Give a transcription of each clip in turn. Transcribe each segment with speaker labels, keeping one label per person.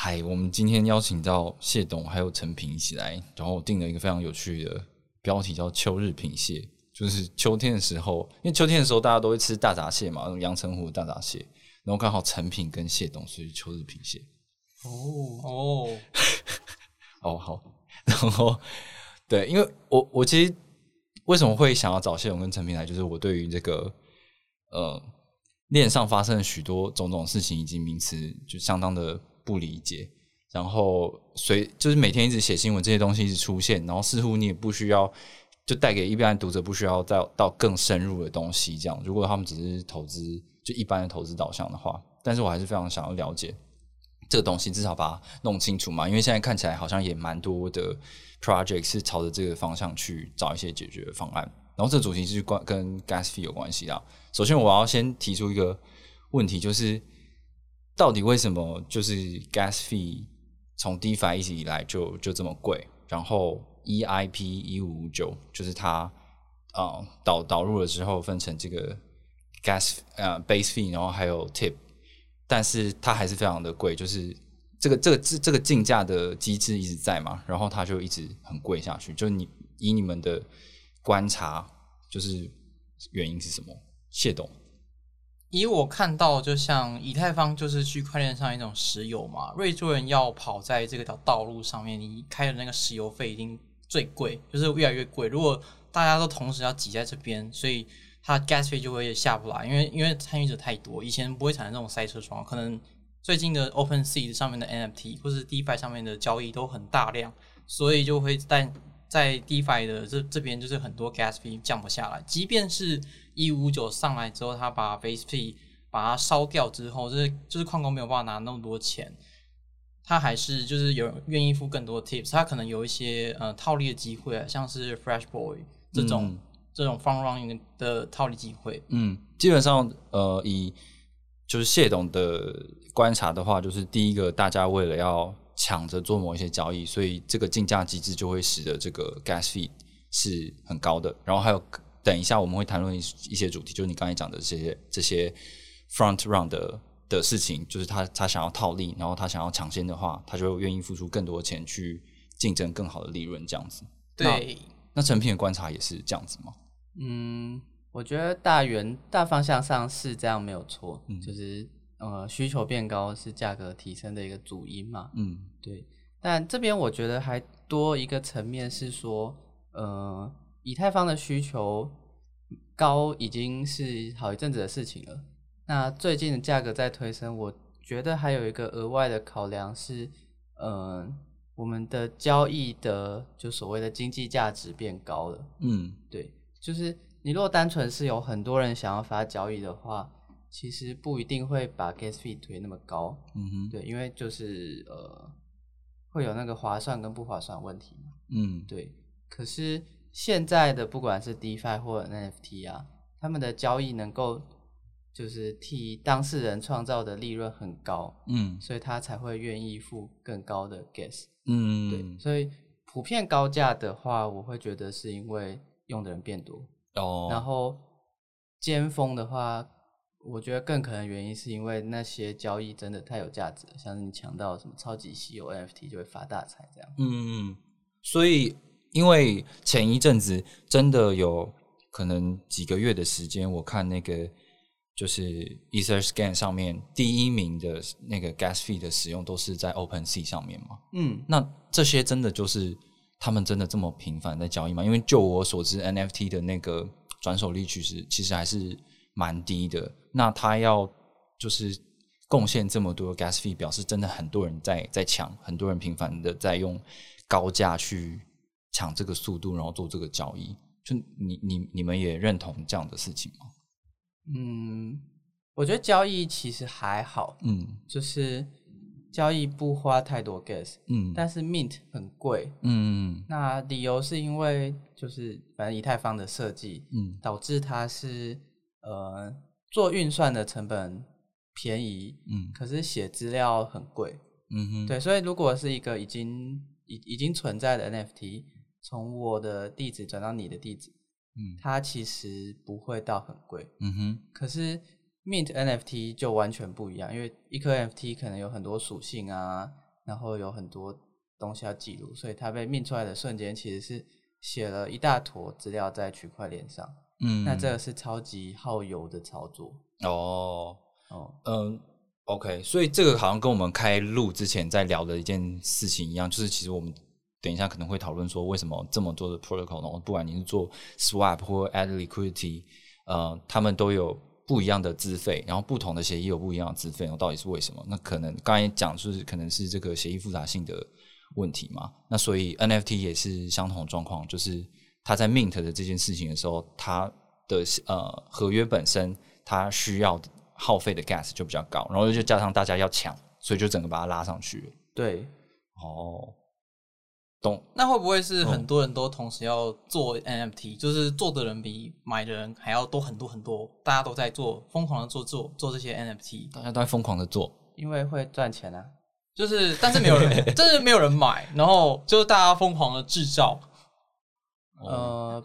Speaker 1: 嗨，我们今天邀请到谢董还有陈平一起来，然后我定了一个非常有趣的标题，叫“秋日品蟹”，就是秋天的时候，因为秋天的时候大家都会吃大闸蟹嘛，那种阳澄湖的大闸蟹，然后刚好陈平跟谢董，所以秋日品蟹。
Speaker 2: 哦哦，
Speaker 1: 哦 好，然后对，因为我我其实为什么会想要找谢董跟陈平来，就是我对于这个呃链上发生的许多种种事情以及名词，就相当的不理解。然后随就是每天一直写新闻，这些东西一直出现，然后似乎你也不需要就带给一般读者不需要再到更深入的东西。这样，如果他们只是投资就一般的投资导向的话，但是我还是非常想要了解这个东西，至少把它弄清楚嘛。因为现在看起来好像也蛮多的 project 是朝着这个方向去找一些解决方案。然后这主题是关跟 gas fee 有关系的。首先，我要先提出一个问题，就是到底为什么就是 gas fee 从 DeFi 一直以来就就这么贵？然后 EIP 一五五九就是它啊导导入了之后分成这个 gas 呃 base fee，然后还有 tip，但是它还是非常的贵，就是这个这个这这个竞价的机制一直在嘛，然后它就一直很贵下去。就你以你们的观察，就是原因是什么？谢董，
Speaker 2: 以我看到，就像以太坊就是区块链上一种石油嘛，瑞州人要跑在这个条道路上面，你开的那个石油费一定最贵，就是越来越贵。如果大家都同时要挤在这边，所以它 gas 费就会下不来，因为因为参与者太多，以前不会产生这种赛车状。可能最近的 Open Sea 上面的 NFT 或是 DeFi 上面的交易都很大量，所以就会在在 DeFi 的这这边就是很多 gas fee 降不下来，即便是一五九上来之后，他把 base fee 把它烧掉之后，就是就是矿工没有办法拿那么多钱，他还是就是有愿意付更多 tips，他可能有一些呃套利的机会啊，像是 Fresh Boy 这种、
Speaker 1: 嗯。
Speaker 2: 这种 fun running 的套利机会。
Speaker 1: 嗯，基本上呃，以就是谢董的观察的话，就是第一个，大家为了要抢着做某一些交易，所以这个竞价机制就会使得这个 gas fee 是很高的。然后还有，等一下我们会谈论一一些主题，就是你刚才讲的这些这些 front round 的的事情，就是他他想要套利，然后他想要抢先的话，他就愿意付出更多的钱去竞争更好的利润，这样子。
Speaker 2: 对，
Speaker 1: 那成品的观察也是这样子吗？
Speaker 3: 嗯，我觉得大原大方向上是这样没有错，
Speaker 1: 嗯
Speaker 3: 就是呃需求变高是价格提升的一个主因嘛。
Speaker 1: 嗯
Speaker 3: 对，但这边我觉得还多一个层面是说，呃，以太坊的需求高已经是好一阵子的事情了。那最近的价格在推升，我觉得还有一个额外的考量是，呃，我们的交易的就所谓的经济价值变高了。
Speaker 1: 嗯
Speaker 3: 对，就是你如果单纯是有很多人想要发交易的话，其实不一定会把 gas fee 推那么高。
Speaker 1: 嗯哼
Speaker 3: 对，因为就是呃，会有那个划算跟不划算的问题嘛。
Speaker 1: 嗯
Speaker 3: 对，可是现在的不管是 DeFi 或者 NFT 啊，他们的交易能够就是替当事人创造的利润很高，
Speaker 1: 嗯
Speaker 3: 所以他才会愿意付更高的 gas。
Speaker 1: 嗯，
Speaker 3: 对，所以普遍高价的话，我会觉得是因为用的人变多。
Speaker 1: 哦，
Speaker 3: 然后尖峰的话，我觉得更可能原因是因为那些交易真的太有价值了，像是你抢到什么超级稀有 NFT 就会发大财这样。
Speaker 1: 嗯，所以因为前一阵子真的有可能几个月的时间，我看那个就是 EtherScan 上面第一名的那个 Gas Fee 的使用都是在 OpenSea 上面嘛。
Speaker 3: 嗯，
Speaker 1: 那这些真的就是他们真的这么频繁在交易吗？因为就我所知，NFT 的那个转手率其实其实还是蛮低的。那他要就是贡献这么多 gas fee，表示真的很多人在在抢，很多人频繁的在用高价去抢这个速度，然后做这个交易。就你你你们也认同这样的事情吗？
Speaker 3: 嗯，我觉得交易其实还好，
Speaker 1: 嗯
Speaker 3: 就是交易不花太多 gas，
Speaker 1: 嗯
Speaker 3: 但是 mint 很贵。
Speaker 1: 嗯
Speaker 3: 那理由是因为就是反正以太坊的设计，
Speaker 1: 嗯
Speaker 3: 导致它是呃做运算的成本便宜，
Speaker 1: 嗯
Speaker 3: 可是写资料很贵。
Speaker 1: 嗯哼，
Speaker 3: 对，所以如果是一个已经已已经存在的 NFT，从我的地址转到你的地址，
Speaker 1: 嗯
Speaker 3: 它其实不会到很贵。
Speaker 1: 嗯哼，
Speaker 3: 可是 Mint NFT 就完全不一样，因为一颗 NFT 可能有很多属性啊，然后有很多东西要记录，所以它被 mint 出来的瞬间其实是写了一大坨资料在区块链上。
Speaker 1: 嗯，
Speaker 3: 那这个是超级耗油的操作
Speaker 1: 哦，
Speaker 3: 哦。
Speaker 1: 嗯，OK，所以这个好像跟我们开录之前在聊的一件事情一样，就是其实我们等一下可能会讨论说，为什么这么多的 protocol 呢？不管你是做 swap 或 add liquidity，呃，他们都有不一样的资费，然后不同的协议有不一样的资费，然后到底是为什么？那可能刚才讲就是可能是这个协议复杂性的问题嘛。那所以 NFT 也是相同的状况，就是它在 mint 的这件事情的时候，他的呃合约本身它需要耗费的 gas 就比较高，然后就加上大家要抢，所以就整个把它拉上去了。
Speaker 3: 对，
Speaker 1: 哦，懂，
Speaker 2: 那会不会是
Speaker 1: 嗯
Speaker 2: 很多人都同时要做 NFT，、就是做的人比买的人还要多很多很多，大家都在做，疯狂的做做做这些 NFT，
Speaker 1: 大家都在疯狂的做。
Speaker 3: 因为会赚钱啊。
Speaker 2: 就是但是没有人，但是没有人买，然后就是大家疯狂的制造，
Speaker 1: 哦
Speaker 3: 呃，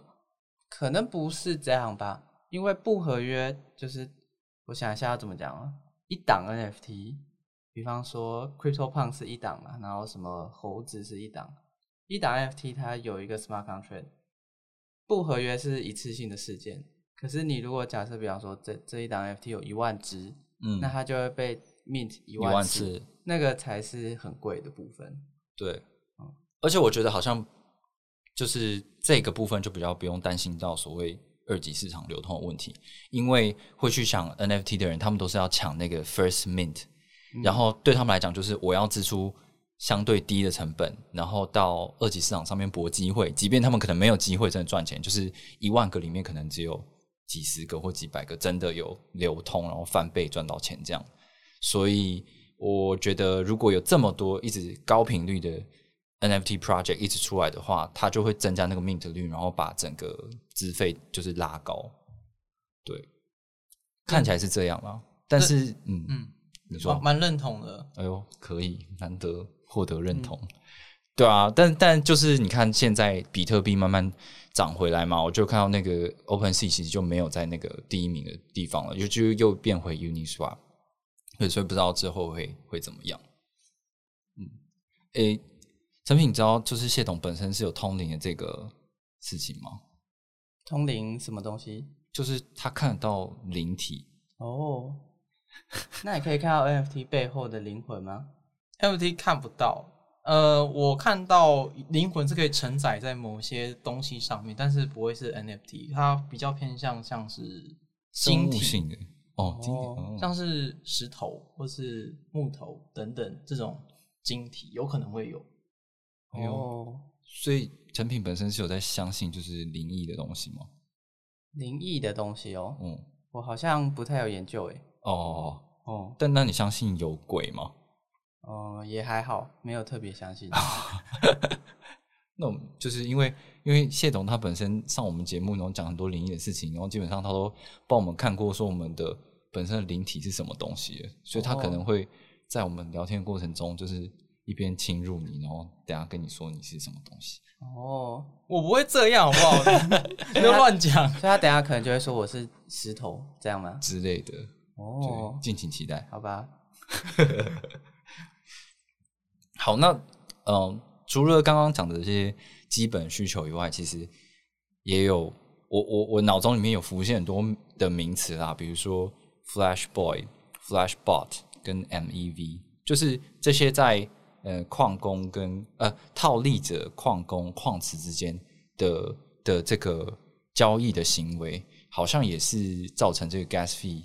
Speaker 3: 可能不是这样吧，因为不合约就是我想一下要怎么讲啊，一档 NFT，比方说 CryptoPunk 是一档嘛，然后什么猴子是一档，一档 NFT 它有一个 smart contract，不合约是一次性的事件，可是你如果假设比方说这这一档 NFT 有一万只，
Speaker 1: 嗯，
Speaker 3: 那它就会被 mint 一
Speaker 1: 一万
Speaker 3: 次，
Speaker 1: 次，
Speaker 3: 那个才是很贵的部分。
Speaker 1: 对，而且我觉得好像就是这个部分就比较不用担心到所谓二级市场流通的问题，因为会去想 NFT 的人，他们都是要抢那个 first mint，、然后对他们来讲，就是我要支出相对低的成本，然后到二级市场上面搏机会，即便他们可能没有机会真的赚钱，就是一万个里面可能只有几十个或几百个真的有流通，然后翻倍赚到钱这样。所以我觉得，如果有这么多一直高频率的 NFT project 一直出来的话，它就会增加那个 mint 率，然后把整个资费就是拉高。对，看起来是这样啦。但是，嗯
Speaker 2: 嗯，
Speaker 1: 你说
Speaker 2: 蛮，蛮认同的。
Speaker 1: 哎呦，可以，难得获得认同。对啊，但但就是你看，现在比特币慢慢涨回来嘛，我就看到那个 OpenSea 其实就没有在那个第一名的地方了，又就又变回 Uniswap，对，所以不知道之后会会怎么样。嗯，诶，陈品，你知道就是谢董本身是有通灵的这个事情吗？
Speaker 3: 通灵什么东西？
Speaker 1: 就是他看得到灵体，
Speaker 3: 哦，那你可以看到 NFT 背后的灵魂吗
Speaker 2: ？NFT 看不到，呃，我看到灵魂是可以承载在某些东西上面，但是不会是 NFT，它比较偏向像是
Speaker 1: 生
Speaker 2: 晶体，
Speaker 1: 物性的哦，今天
Speaker 3: 哦
Speaker 1: 哦
Speaker 2: 像是石头或是木头等等这种晶体，有可能会有。
Speaker 3: 哦，
Speaker 1: 所以陈品本身是有在相信就是灵异的东西吗？
Speaker 3: 灵异的东西哦，
Speaker 1: 嗯，
Speaker 3: 我好像不太有研究诶。
Speaker 1: 哦，
Speaker 3: 哦，
Speaker 1: 但那你相信有鬼吗？
Speaker 3: 哦，也还好，没有特别相信。
Speaker 1: 那就是因为因为谢董他本身上我们节目，然后讲很多灵异的事情，然后基本上他都帮我们看过说我们的本身的灵体是什么东西，所以他可能会在我们聊天的过程中，就是一边侵入你，然后等下跟你说你是什么东西。
Speaker 3: 哦，
Speaker 2: 我不会这样，好不好？不要乱讲。
Speaker 3: 所以他等下可能就会说我是石头，这样吗？
Speaker 1: 之类的，
Speaker 3: 哦
Speaker 1: 对，，敬请期待。
Speaker 3: 好吧，
Speaker 1: 好，那嗯、呃除了刚刚讲的这些基本需求以外，其实也有我我我脑中里面有浮现很多的名词啦，比如说 Flash Boy、Flash Bot 跟 MEV，就是这些在呃矿工跟呃套利者、矿工、矿池之间的的这个交易的行为，好像也是造成这个 gas fee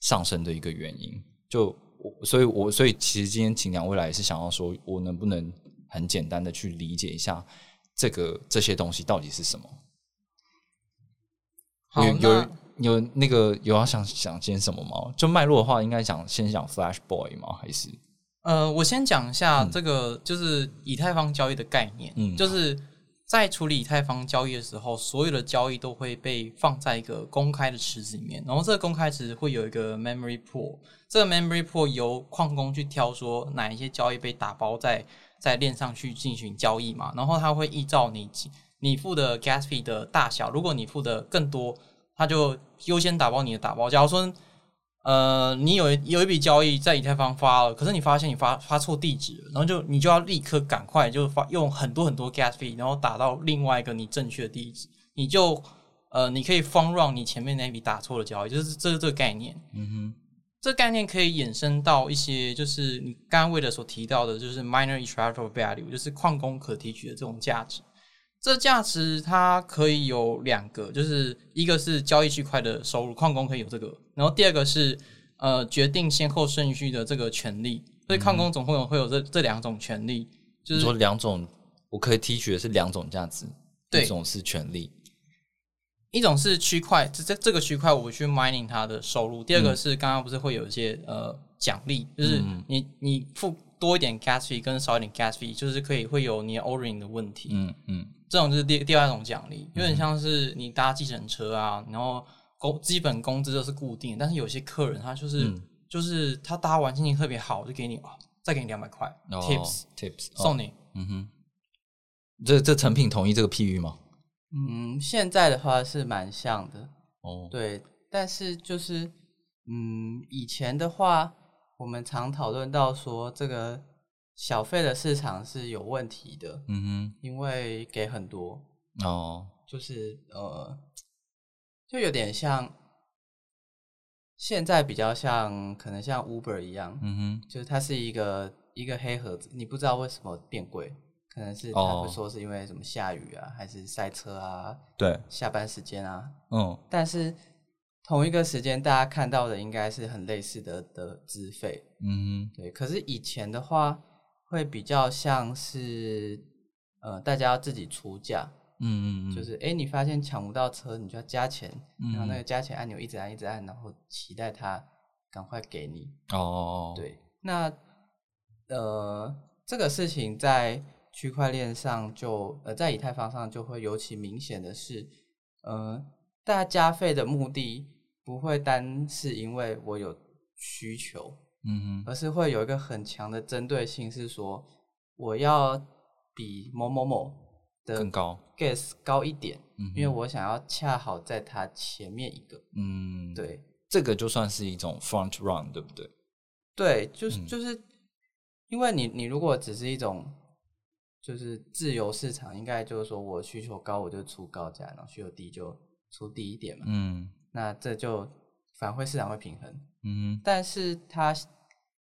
Speaker 1: 上升的一个原因。就我，所以我所以其实今天请两位来也是想要说，我能不能很简单的去理解一下这个这些东西到底是什么？
Speaker 2: 好，
Speaker 1: 有有有那个有要想想先什么吗？就脉络的话，应该想先讲 Flash Boy 吗？还是
Speaker 2: 呃，我先讲一下
Speaker 1: 嗯。
Speaker 2: 这个，就是以太坊交易的概念，
Speaker 1: 嗯。
Speaker 2: 就是在处理以太坊交易的时候，所有的交易都会被放在一个公开的池子里面，然后这个公开池会有一个 memory pool，这个 memory pool 由矿工去挑说哪一些交易被打包在在链上去进行交易嘛，然后它会依照你你付的 gas fee 的大小，如果你付的更多，它就优先打包你的打包。假如说呃，你有一有一笔交易在以太坊发了，可是你发现你发发错地址了，然后就你就要立刻赶快就发用很多很多 gas fee，然后打到另外一个你正确的地址，你就呃你可以 fund run 你前面那笔打错的交易，就是这是这个概念。
Speaker 1: 嗯哼
Speaker 2: 这概念可以衍生到一些，就是你刚刚为了所提到的，就是 minor extractable value，就是矿工可提取的这种价值。这价值它可以有两个，就是一个是交易区块的收入，矿工可以有这个，然后第二个是呃决定先后顺序的这个权利，所以矿工总共有会有这这两种权利，就是
Speaker 1: 说两种，我可以提取的是两种价值，
Speaker 2: 对
Speaker 1: 一种是权利，
Speaker 2: 一种是区块，这这这个区块我去 mining 它的收入。第二个是刚刚不是会有一些呃奖励，就是
Speaker 1: 嗯。
Speaker 2: 你你付多一点 gas fee 跟少一点 gas fee，就是可以会有你的 ordering 的问题。
Speaker 1: 嗯嗯
Speaker 2: 这种就是第第二种奖励，有点像是你搭计程车啊，然后工基本工资都是固定，但是有些客人他就是、
Speaker 1: 嗯。
Speaker 2: 就是他搭完心情特别好，就给你哦再给你两百块、
Speaker 1: 哦
Speaker 2: tips
Speaker 1: tips
Speaker 2: 送
Speaker 1: 你，
Speaker 2: 你。
Speaker 1: 嗯哼，这这成品同意这个譬喻吗？
Speaker 3: 嗯，现在的话是蛮像的，
Speaker 1: 哦，
Speaker 3: 对，但是就是嗯，以前的话，我们常讨论到说这个小费的市场是有问题的，
Speaker 1: 嗯哼。
Speaker 3: 因为给很多，
Speaker 1: 哦，
Speaker 3: 就是呃，就有点像现在比较像可能像 Uber 一样，
Speaker 1: 嗯哼，
Speaker 3: 就是它是一个一个黑盒子，你不知道为什么变贵，可能是他
Speaker 1: 哦。
Speaker 3: 会说是因为什么下雨啊，还是塞车啊，
Speaker 1: 对，
Speaker 3: 下班时间啊，
Speaker 1: 嗯。
Speaker 3: 但是同一个时间大家看到的应该是很类似的的资费，
Speaker 1: 嗯
Speaker 3: 对。可是以前的话会比较像是呃大家要自己出价，
Speaker 1: 嗯嗯嗯，
Speaker 3: 就是哎、诶你发现抢不到车，你就要加钱，然后那
Speaker 1: 嗯。
Speaker 3: 个加钱按钮一直按一直按，然后期待他赶快给你。
Speaker 1: 哦，，
Speaker 3: 对，那呃，这个事情在区块链上就呃，在以太坊上就会尤其明显的是，呃，大家加费的目的不会单是因为我有需求，
Speaker 1: 嗯哼，
Speaker 3: 而是会有一个很强的针对性，是说我要比某某某的
Speaker 1: 更高
Speaker 3: ，gas 高一点，
Speaker 1: 嗯，
Speaker 3: 因为我想要恰好在它前面一个，
Speaker 1: 嗯，，
Speaker 3: 对。
Speaker 1: 这个就算是一种 front run，对不对？
Speaker 3: 对，就是
Speaker 1: 嗯。
Speaker 3: 就是，因为你你如果只是一种就是自由市场，应该就是说我需求高我就出高价，然后需求低就出低一点嘛，
Speaker 1: 嗯。
Speaker 3: 那这就反馈市场会平衡。
Speaker 1: 嗯，
Speaker 3: 但是它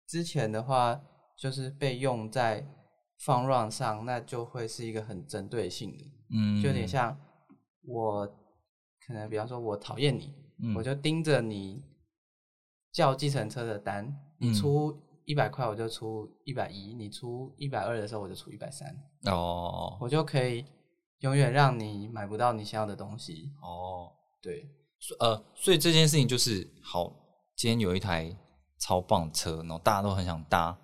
Speaker 3: 之前的话就是被用在放 run 上，那就会是一个很针对性的，
Speaker 1: 嗯，
Speaker 3: 就有点像我可能比方说我讨厌你，
Speaker 1: 嗯，
Speaker 3: 我就盯着你叫计程车的单，
Speaker 1: 嗯。
Speaker 3: 你出一百块我就出一百一，你出一百二的时候我就出一百三，
Speaker 1: 哦
Speaker 3: 我就可以永远让你买不到你想要的东西。
Speaker 1: 哦，
Speaker 3: 对，
Speaker 1: 所呃，所以这件事情就是好，今天有一台超棒车，然后大家都很想搭，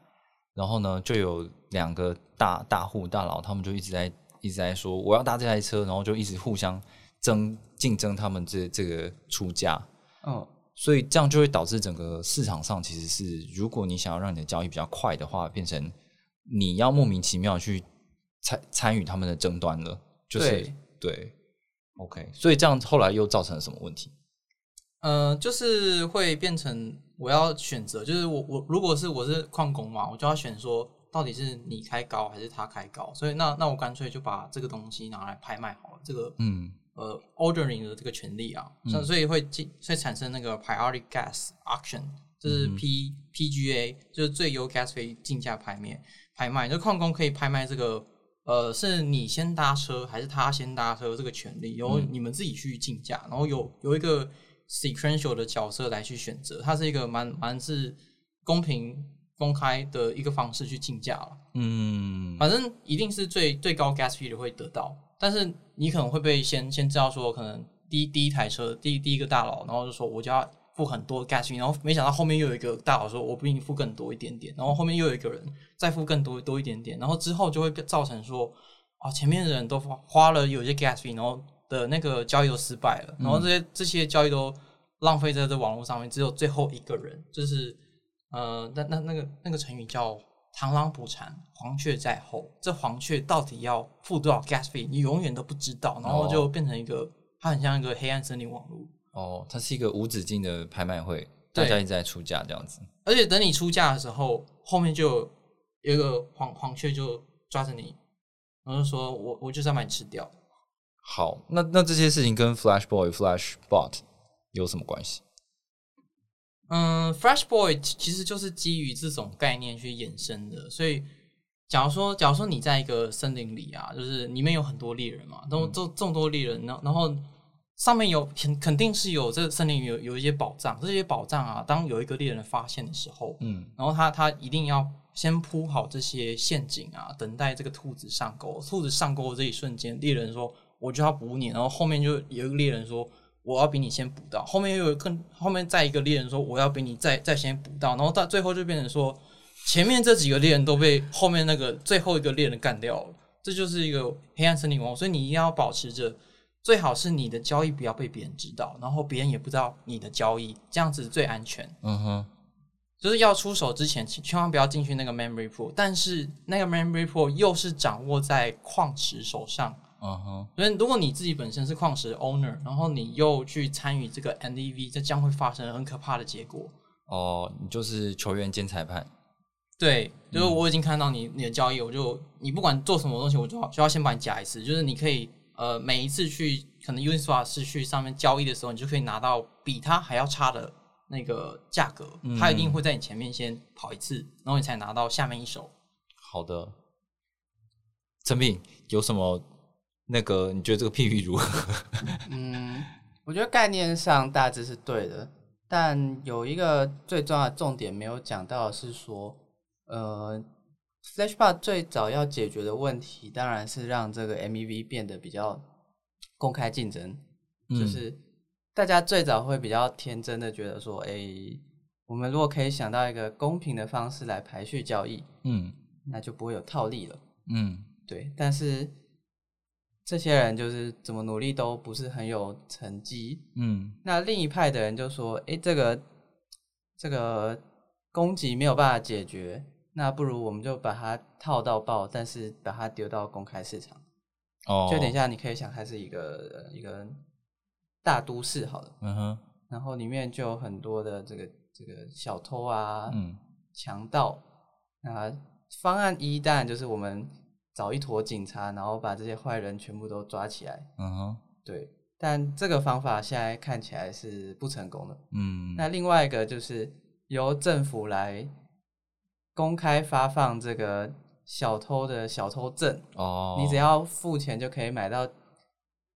Speaker 1: 然后呢，就有两个大大户大佬，他们就一直在一直在说我要搭这台车，然后就一直互相争竞争他们这这个出价，
Speaker 3: 嗯，
Speaker 1: 所以这样就会导致整个市场上其实是，如果你想要让你的交易比较快的话，变成你要莫名其妙去参参与他们的争端了，就是
Speaker 3: 对
Speaker 1: 对，OK，所以这样后来又造成了什么问题？
Speaker 2: 呃，就是会变成我要选择，就是我我如果是我是矿工嘛，我就要选说到底是你开高还是他开高，所以那那我干脆就把这个东西拿来拍卖好了，这个
Speaker 1: 嗯。
Speaker 2: 呃 ordering 的这个权利啊，所以所以会进会产生那个 priority gas auction，就是
Speaker 1: 嗯
Speaker 2: P、PGA，就是最优 gas 费竞价拍卖拍卖，就矿工可以拍卖这个呃是你先搭车还是他先搭车这个权利，由
Speaker 1: 嗯。
Speaker 2: 你们自己去竞价，然后有有一个 sequential 的角色来去选择，它是一个蛮蛮是公平公开的一个方式去竞价了。
Speaker 1: 嗯。
Speaker 2: 反正一定是最最高 gas fee 的会得到，但是你可能会被先先知道说，可能第一第一台车第一第一个大佬，然后就说我就要付很多 gas fee，然后没想到后面又有一个大佬说我比你付更多一点点，然后后面又有一个人再付更多多一点点，然后之后就会造成说啊前面的人都花花了有些 gas fee，然后的那个交易都失败了，然后这些这些交易都浪费在这网络上面，只有最后一个人就是呃那那那个那个成语叫。螳螂捕蝉，黄雀在后。这黄雀到底要付多少 gas fee，你永远都不知道，然后就变成一个，它很像一个黑暗森林网络。
Speaker 1: 哦，它是一个无止境的拍卖会，大家一直在出价这样子。
Speaker 2: 而且等你出价的时候，后面就有一个黄黄雀就抓着你，然后就说我我就是要把你吃掉。
Speaker 1: 好，那那这些事情跟 Flash Boy、Flash Bot 有什么关系？
Speaker 2: 嗯，Flash Boy 其实就是基于这种概念去衍生的，所以假如说，假如说你在一个森林里啊，就是里面有很多猎人嘛，都这这么多猎人，然然后上面有肯肯定是有这个森林有有一些宝藏，这些宝藏啊，当有一个猎人发现的时候，
Speaker 1: 嗯
Speaker 2: 然后他他一定要先铺好这些陷阱啊，等待这个兔子上钩。兔子上钩的这一瞬间，猎人说我就要捕你，然后后面就有一个猎人说我要比你先捕到，后面又有更后面再一个猎人说我要比你再再先捕到，然后到最后就变成说前面这几个猎人都被后面那个最后一个猎人干掉了，这就是一个黑暗森林王，所以你一定要保持着。最好是你的交易不要被别人知道，然后别人也不知道你的交易，这样子最安全。
Speaker 1: 嗯哼，
Speaker 2: 就是要出手之前，千千万不要进去那个 memory pool，但是那个 memory pool 又是掌握在矿池手上。
Speaker 1: 嗯哼，
Speaker 2: 所以如果你自己本身是矿石 owner，然后你又去参与这个 NDV，这将会发生很可怕的结果。
Speaker 1: 哦，你就是球员兼裁判。
Speaker 2: 对，就是我已经看到你你的交易，我就你不管做什么东西，我就要就要先把你夹一次。就是你可以呃每一次去可能 Uniswap 是去上面交易的时候，你就可以拿到比它还要差的那个价格，
Speaker 1: 嗯
Speaker 2: 它一定会在你前面先跑一次，然后你才拿到下面一手。
Speaker 1: 好的，陈敏有什么那个？你觉得这个譬喻如何？
Speaker 3: 嗯，我觉得概念上大致是对的，但有一个最重要的重点没有讲到是说，呃，Flashbot 最早要解决的问题，当然是让这个 MEV 变得比较公开竞争，就
Speaker 1: 嗯
Speaker 3: 是大家最早会比较天真的觉得说，哎、我们如果可以想到一个公平的方式来排序交易，
Speaker 1: 嗯
Speaker 3: 那就不会有套利了。
Speaker 1: 嗯
Speaker 3: 对，但是这些人就是怎么努力都不是很有成绩。
Speaker 1: 嗯
Speaker 3: 那另一派的人就说：“诶，这个这个攻击没有办法解决，那不如我们就把它套到爆，但是把它丢到公开市场。
Speaker 1: 哦，
Speaker 3: 就等一下，你可以想它是一个呃一个大都市好了，
Speaker 1: 嗯哼，
Speaker 3: 然后里面就有很多的这个这个小偷啊、
Speaker 1: 嗯
Speaker 3: 强盗。那方案一当然就是我们找一坨警察，然后把这些坏人全部都抓起来。
Speaker 1: 嗯哼，
Speaker 3: 对，但这个方法现在看起来是不成功的。
Speaker 1: 嗯
Speaker 3: 那另外一个就是由政府来公开发放这个小偷的小偷证，
Speaker 1: 哦，
Speaker 3: 你只要付钱就可以买到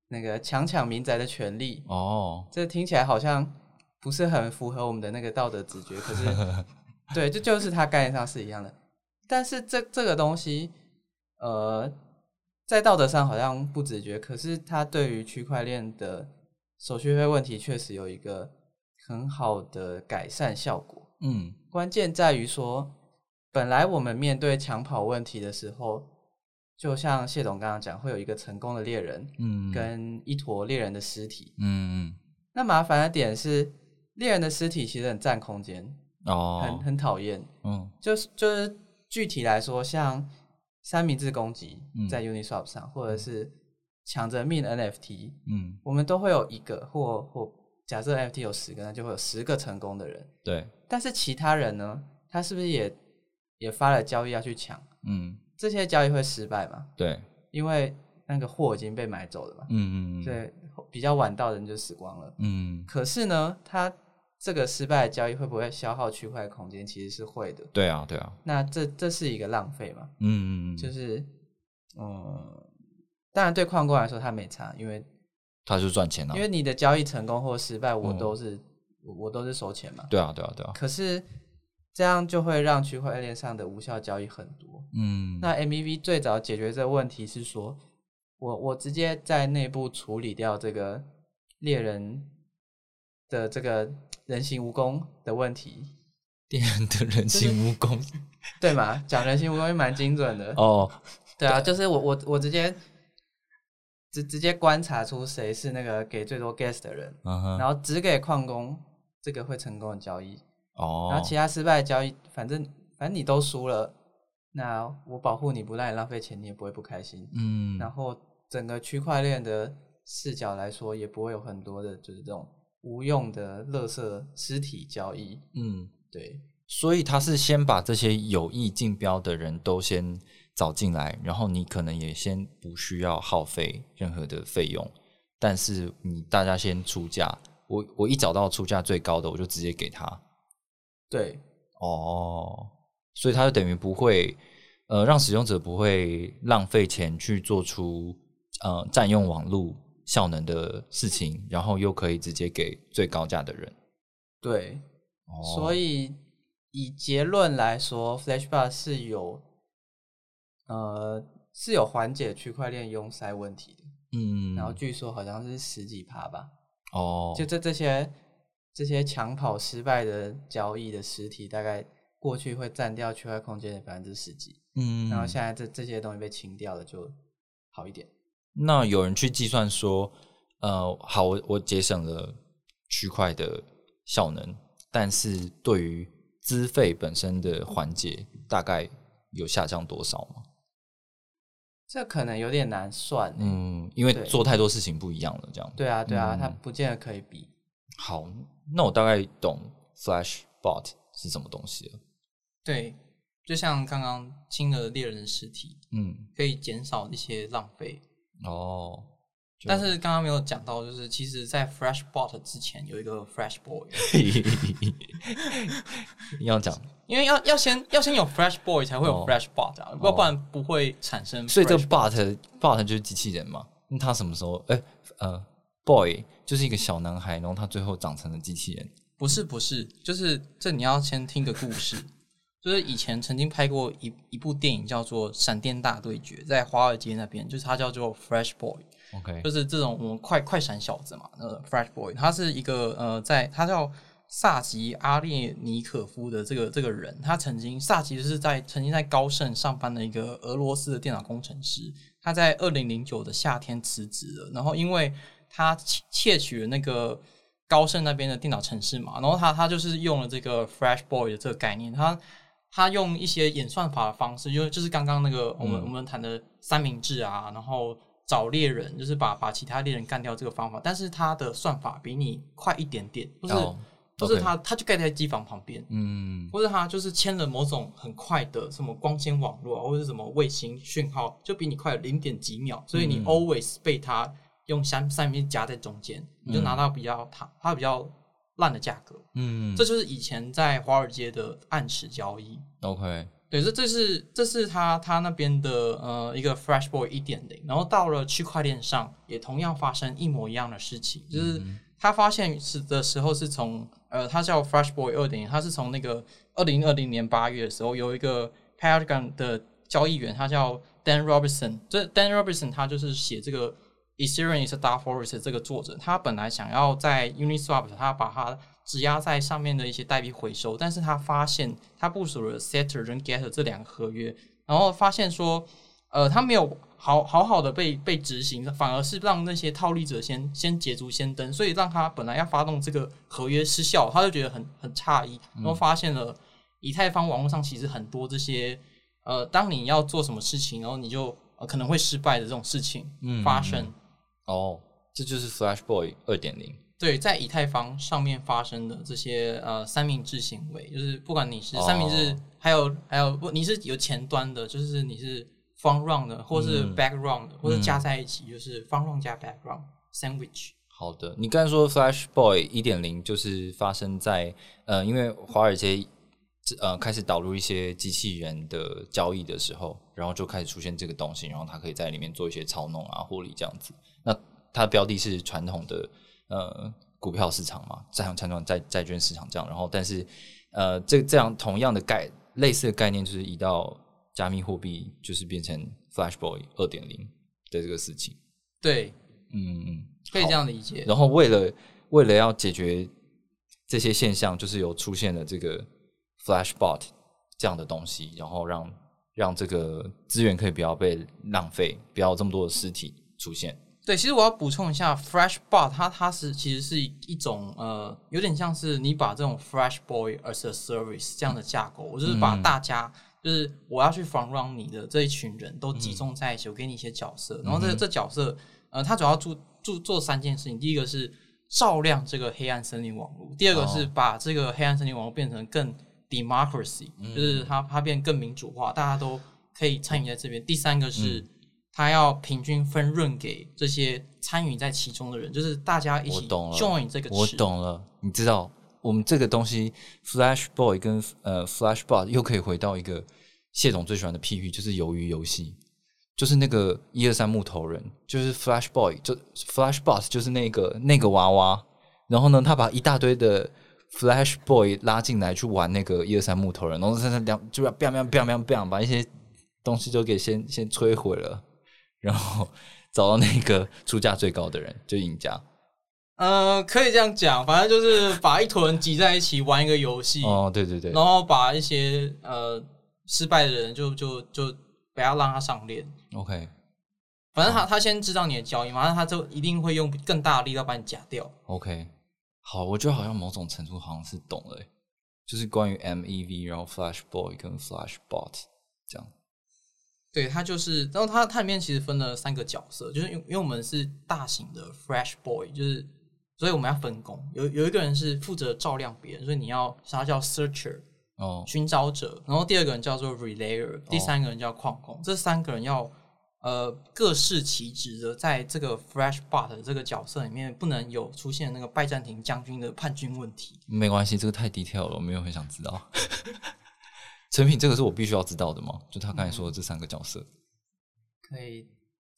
Speaker 3: 那个强抢民宅的权利。
Speaker 1: 哦，
Speaker 3: 这听起来好像不是很符合我们的那个道德直觉，可是 对，这就是它概念上是一样的。但是这这个东西，呃，在道德上好像不直觉，可是它对于区块链的手续费问题确实有一个很好的改善效果。
Speaker 1: 嗯
Speaker 3: 关键在于说，本来我们面对抢跑问题的时候，就像谢总刚刚讲，会有一个成功的猎人
Speaker 1: 嗯，
Speaker 3: 跟一坨猎人的尸体。
Speaker 1: 嗯嗯。
Speaker 3: 那麻烦的点是，猎人的尸体其实很占空间，
Speaker 1: 哦，
Speaker 3: 很很讨厌。
Speaker 1: 嗯。
Speaker 3: 就是就是具体来说，像三明治攻击
Speaker 1: 嗯。
Speaker 3: 在 Uniswap 上，或者是抢着命 NFT，
Speaker 1: 嗯，
Speaker 3: 我们都会有一个或或假设 NFT 有十个，那就会有十个成功的人。
Speaker 1: 对，
Speaker 3: 但是其他人呢，他是不是也也发了交易要去抢？
Speaker 1: 嗯
Speaker 3: 这些交易会失败嘛？
Speaker 1: 对，
Speaker 3: 因为那个货已经被买走了嘛。
Speaker 1: 嗯嗯嗯，
Speaker 3: 所以比较晚到的人就死光了。
Speaker 1: 嗯，
Speaker 3: 可是呢，它这个失败的交易会不会消耗区块空间？其实是会的。
Speaker 1: 对啊对啊，
Speaker 3: 那这这是一个浪费嘛？
Speaker 1: 嗯嗯嗯，
Speaker 3: 就是嗯，当然对矿工来说他没差，因为
Speaker 1: 他就赚钱了，
Speaker 3: 因为你的交易成功或失败，我
Speaker 1: 嗯
Speaker 3: 都是、我我都是收钱嘛。
Speaker 1: 对啊对啊对啊，
Speaker 3: 可是这样就会让区块链上的无效交易很多。
Speaker 1: 嗯，
Speaker 3: 那 MEV 最早解决这个问题是说，我我直接在内部处理掉这个猎人的这个人形蜈蚣的问题，
Speaker 1: 猎人的人形蜈蚣
Speaker 3: 对吗？讲人形蜈蚣也蛮精准的。
Speaker 1: 哦，
Speaker 3: 对啊，就是我我我直接直直接观察出谁是那个给最多 gas 的人，然后只给矿工这个会成功的交易，
Speaker 1: 哦，
Speaker 3: 然后其他失败的交易，反正反正你都输了，那我保护你不让你浪费钱，你也不会不开心。
Speaker 1: 嗯，
Speaker 3: 然后整个区块链的视角来说，也不会有很多的就是这种无用的垃圾尸体交易。
Speaker 1: 嗯，
Speaker 3: 对
Speaker 1: 所以他是先把这些有意竞标的人都先找进来，然后你可能也先不需要耗费任何的费用，但是你大家先出价，我我一找到出价最高的，我就直接给他。
Speaker 3: 对。
Speaker 1: 哦，所以它就等于不会，呃，让使用者不会浪费钱去做出呃占用网络效能的事情，然后又可以直接给最高价的人。
Speaker 3: 对，
Speaker 1: 哦，
Speaker 3: 所以以结论来说，Flashbar 是有呃是有缓解区块链拥塞问题的。
Speaker 1: 嗯，
Speaker 3: 然后据说好像是十几趴吧，
Speaker 1: 哦，
Speaker 3: 就这这些这些抢跑失败的交易的实体，大概过去会占掉区块空间的百分之十几，
Speaker 1: 嗯，
Speaker 3: 然后现在这这些东西被清掉了，就好一点。
Speaker 1: 那有人去计算说，呃，好，我我节省了区块的效能，但是对于资费本身的环节，大概有下降多少吗？
Speaker 3: 这可能有点难算、欸，
Speaker 1: 嗯，因为做太多事情不一样了，这样。
Speaker 3: 对啊，对啊，
Speaker 1: 嗯
Speaker 3: 它不见得可以比。
Speaker 1: 好，那我大概懂 Flash Bot 是什么东西了。
Speaker 2: 对，就像刚刚清了猎人的尸体，
Speaker 1: 嗯，
Speaker 2: 可以减少一些浪费。
Speaker 1: 哦，
Speaker 2: 但是刚刚没有讲到，就是其实，在 Flashbot 之前有一个 Flash Boy，
Speaker 1: 要讲，
Speaker 2: 因为要要先要先有 Flash Boy 才会有
Speaker 1: 哦
Speaker 2: Flashbot 啊，要不然不会产生。
Speaker 1: 所以这个 Bot Bot 就是机器人嘛？那他什么时候？哎、呃，Boy 就是一个小男孩，然后他最后长成了机器人。
Speaker 2: 不是不是，就是这你要先听个故事，就是以前曾经拍过一一部电影叫做《闪电大对决》，在华尔街那边，就是它叫做 Fresh
Speaker 1: Boy，OK，
Speaker 2: 就是这种我们快快闪小子嘛，那个 Fresh Boy，他是一个呃，在他叫萨吉阿列尼可夫的这个这个人，他曾经萨吉就是在曾经在高盛上班的一个俄罗斯的电脑工程师，他在二零零九的夏天辞职了，然后因为他窃窃取了那个高盛那边的电脑程式嘛，然后他他就是用了这个 Flash Boy 的这个概念，他他用一些演算法的方式，就就是刚刚那个我们、
Speaker 1: 嗯。
Speaker 2: 我们谈的三明治啊，然后找猎人，就是把把其他猎人干掉这个方法，但是他的算法比你快一点点，不是、
Speaker 1: 哦
Speaker 2: 不是他他就盖在机房旁边，
Speaker 1: 嗯。
Speaker 2: 或者他就是牵了某种很快的什么光纤网络啊，或者什么卫星讯号，就比你快零点几秒，所以你
Speaker 1: 嗯。
Speaker 2: always 被它用三三明治夹在中间，你就拿到比较它它比较烂的价格。
Speaker 1: 嗯，
Speaker 2: 这就是以前在华尔街的暗池交易。
Speaker 1: OK，
Speaker 2: 对，这这是这是他他那边的呃一个 Fresh Boy 一点零，然后到了区块链上也同样发生一模一样的事情，就是他发现是的时候是从呃，他叫 Fresh Boy 二点零，他是从那个二零二零年八月的时候有一个 Paragon 的交易员，他叫 Dan Robertson，这 Dan Robertson 他就是写这个 Ethereum is a Dark Forest 这个作者，他本来想要在 Uniswap 他把它质押在上面的一些代币回收，但是他发现他部署了 Setter 跟 Getter 这两个合约，然后发现说，呃，他没有好好好的被被执行，反而是让那些套利者先先捷足先登，所以让他本来要发动这个合约失效，他就觉得很很诧异，然后发现了以太坊网络上其实很多这些，呃，当你要做什么事情，然后你就、呃、可能会失败的这种事情
Speaker 1: 嗯
Speaker 2: 发生。
Speaker 1: 哦，这就是 Flash Boy 二点零。
Speaker 2: 对，在以太坊上面发生的这些呃三明治行为，就是不管你是三明治，
Speaker 1: 哦
Speaker 2: 还有还有不你是有前端的，就是你是 front run 的，或是
Speaker 1: 嗯
Speaker 2: back run 的，或者加在一起，就是 front run 加 back run sandwich。
Speaker 1: 好的，你刚才说 Flash Boy 一点零就是发生在呃，因为华尔街呃开始导入一些机器人的交易的时候，然后就开始出现这个东西，然后它可以在里面做一些操弄啊、获利这样子。那它的标的是传统的呃股票市场嘛，债传统债债券市场这样，然后但是呃这这样同样的概类似的概念就是移到加密货币，就是变成 Flash Boy 二点零的这个事情。
Speaker 2: 对，
Speaker 1: 嗯嗯。
Speaker 2: 可以这样理解。
Speaker 1: 然后为了为了要解决这些现象就是有出现了这个 Flashbot 这样的东西，然后让让这个资源可以不要被浪费，不要有这么多的尸体出现。
Speaker 2: 对，其实我要补充一下，FreshBot 它它是其实是一种呃，有点像是你把这种 FreshBoy as a service 这样的架构，我就是把
Speaker 1: 嗯。
Speaker 2: 大家就是我要去防 run 你的这一群人都集中在一起，我给你一些角色，然后这这角色呃，它主要做做做三件事情，第一个是照亮这个黑暗森林网络，第二个是把这个黑暗森林网络变成更 democracy，、就是它它变更民主化，大家都可以参与在这边。第三个是。它要平均分润给这些参与在其中的人，就是大家一起
Speaker 1: 我懂了。
Speaker 2: join 这个
Speaker 1: 我
Speaker 2: 池
Speaker 1: 懂了，你知道我们这个东西 Flash Boy 跟呃 Flash Bot 又可以回到一个谢总最喜欢的譬喻，就是鱿鱼游戏，就是那个一二三木头人，就是 Flash Boy 就 Flash Bot 就是那个那个娃娃，然后呢，他把一大堆的 Flash Boy 拉进来去玩那个一二三木头人，然后他他两就要 biang biang biang biang biang 把一些东西都给先先摧毁了，然后 找到那个出价最高的人就赢家。
Speaker 2: 呃，可以这样讲，反正就是把一坨人挤在一起玩一个游戏，
Speaker 1: 哦，对对对，
Speaker 2: 然后把一些呃失败的人就就就不要让他上链。
Speaker 1: OK
Speaker 2: 反正他他先知道你的交易嘛，那他就一定会用更大的力道把你夹掉。
Speaker 1: OK，好，我觉得好像某种程度好像是懂了欸，就是关于 MEV，然后 Flash Boy 跟 Flash Bot 这样。
Speaker 2: 对，它就是，然后它它里面其实分了三个角色，就是因为因为我们是大型的 Fresh Boy，就是所以我们要分工，有有一个人是负责照亮别人，所以你要他叫 Searcher
Speaker 1: 哦
Speaker 2: 寻找者，然后第二个人叫做 Relayer，第三个人叫矿工，这三个人要呃各司其职的在这个 Fresh Bot 的这个角色里面，不能有出现那个拜占庭将军的叛军问题。
Speaker 1: 没关系，这个太 detail 了，我没有很想知道。成品，这个是我必须要知道的吗？就他刚才说的这三个角色。
Speaker 3: 可以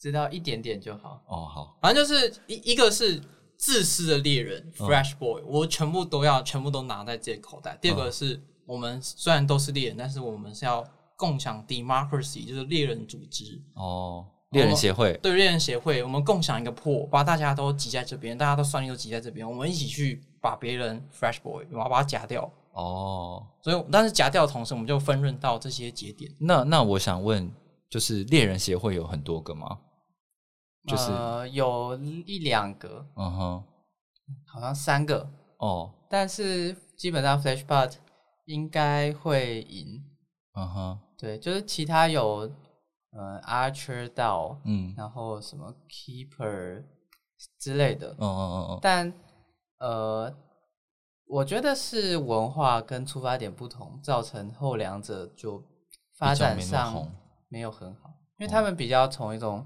Speaker 3: 知道一点点就好。
Speaker 1: 哦，好，
Speaker 2: 反正就是一一个是自私的猎人、
Speaker 1: 嗯
Speaker 2: Fresh Boy，我全部都要全部都拿在自己的口袋。第二个
Speaker 1: 嗯
Speaker 2: 是我们虽然都是猎人，但是我们是要共享 democracy，就是猎人组织。
Speaker 1: 哦，猎人协会，
Speaker 2: 对猎人协会，我们共享一个破，把大家都挤在这边，大家都算力都挤在这边，我们一起去把别人 Fresh Boy，然后把它夹掉。
Speaker 1: 哦，
Speaker 2: 所以，但是夹掉的同时，我们就分润到这些节点。
Speaker 1: 那那我想问，就是猎人协会有很多个吗？就是，
Speaker 3: 呃、有一两个，
Speaker 1: 嗯哼，
Speaker 3: 好像三个，
Speaker 1: 哦，
Speaker 3: 但是基本上 Flashbot 应该会赢。
Speaker 1: 嗯哼，
Speaker 3: 对，就是其他有呃 Archer 道，
Speaker 1: 嗯，
Speaker 3: 然后什么 Keeper 之类的，
Speaker 1: 嗯嗯嗯嗯，
Speaker 3: 但呃，我觉得是文化跟出发点不同，造成后两者就发展上没有很好，因为他们比较从一种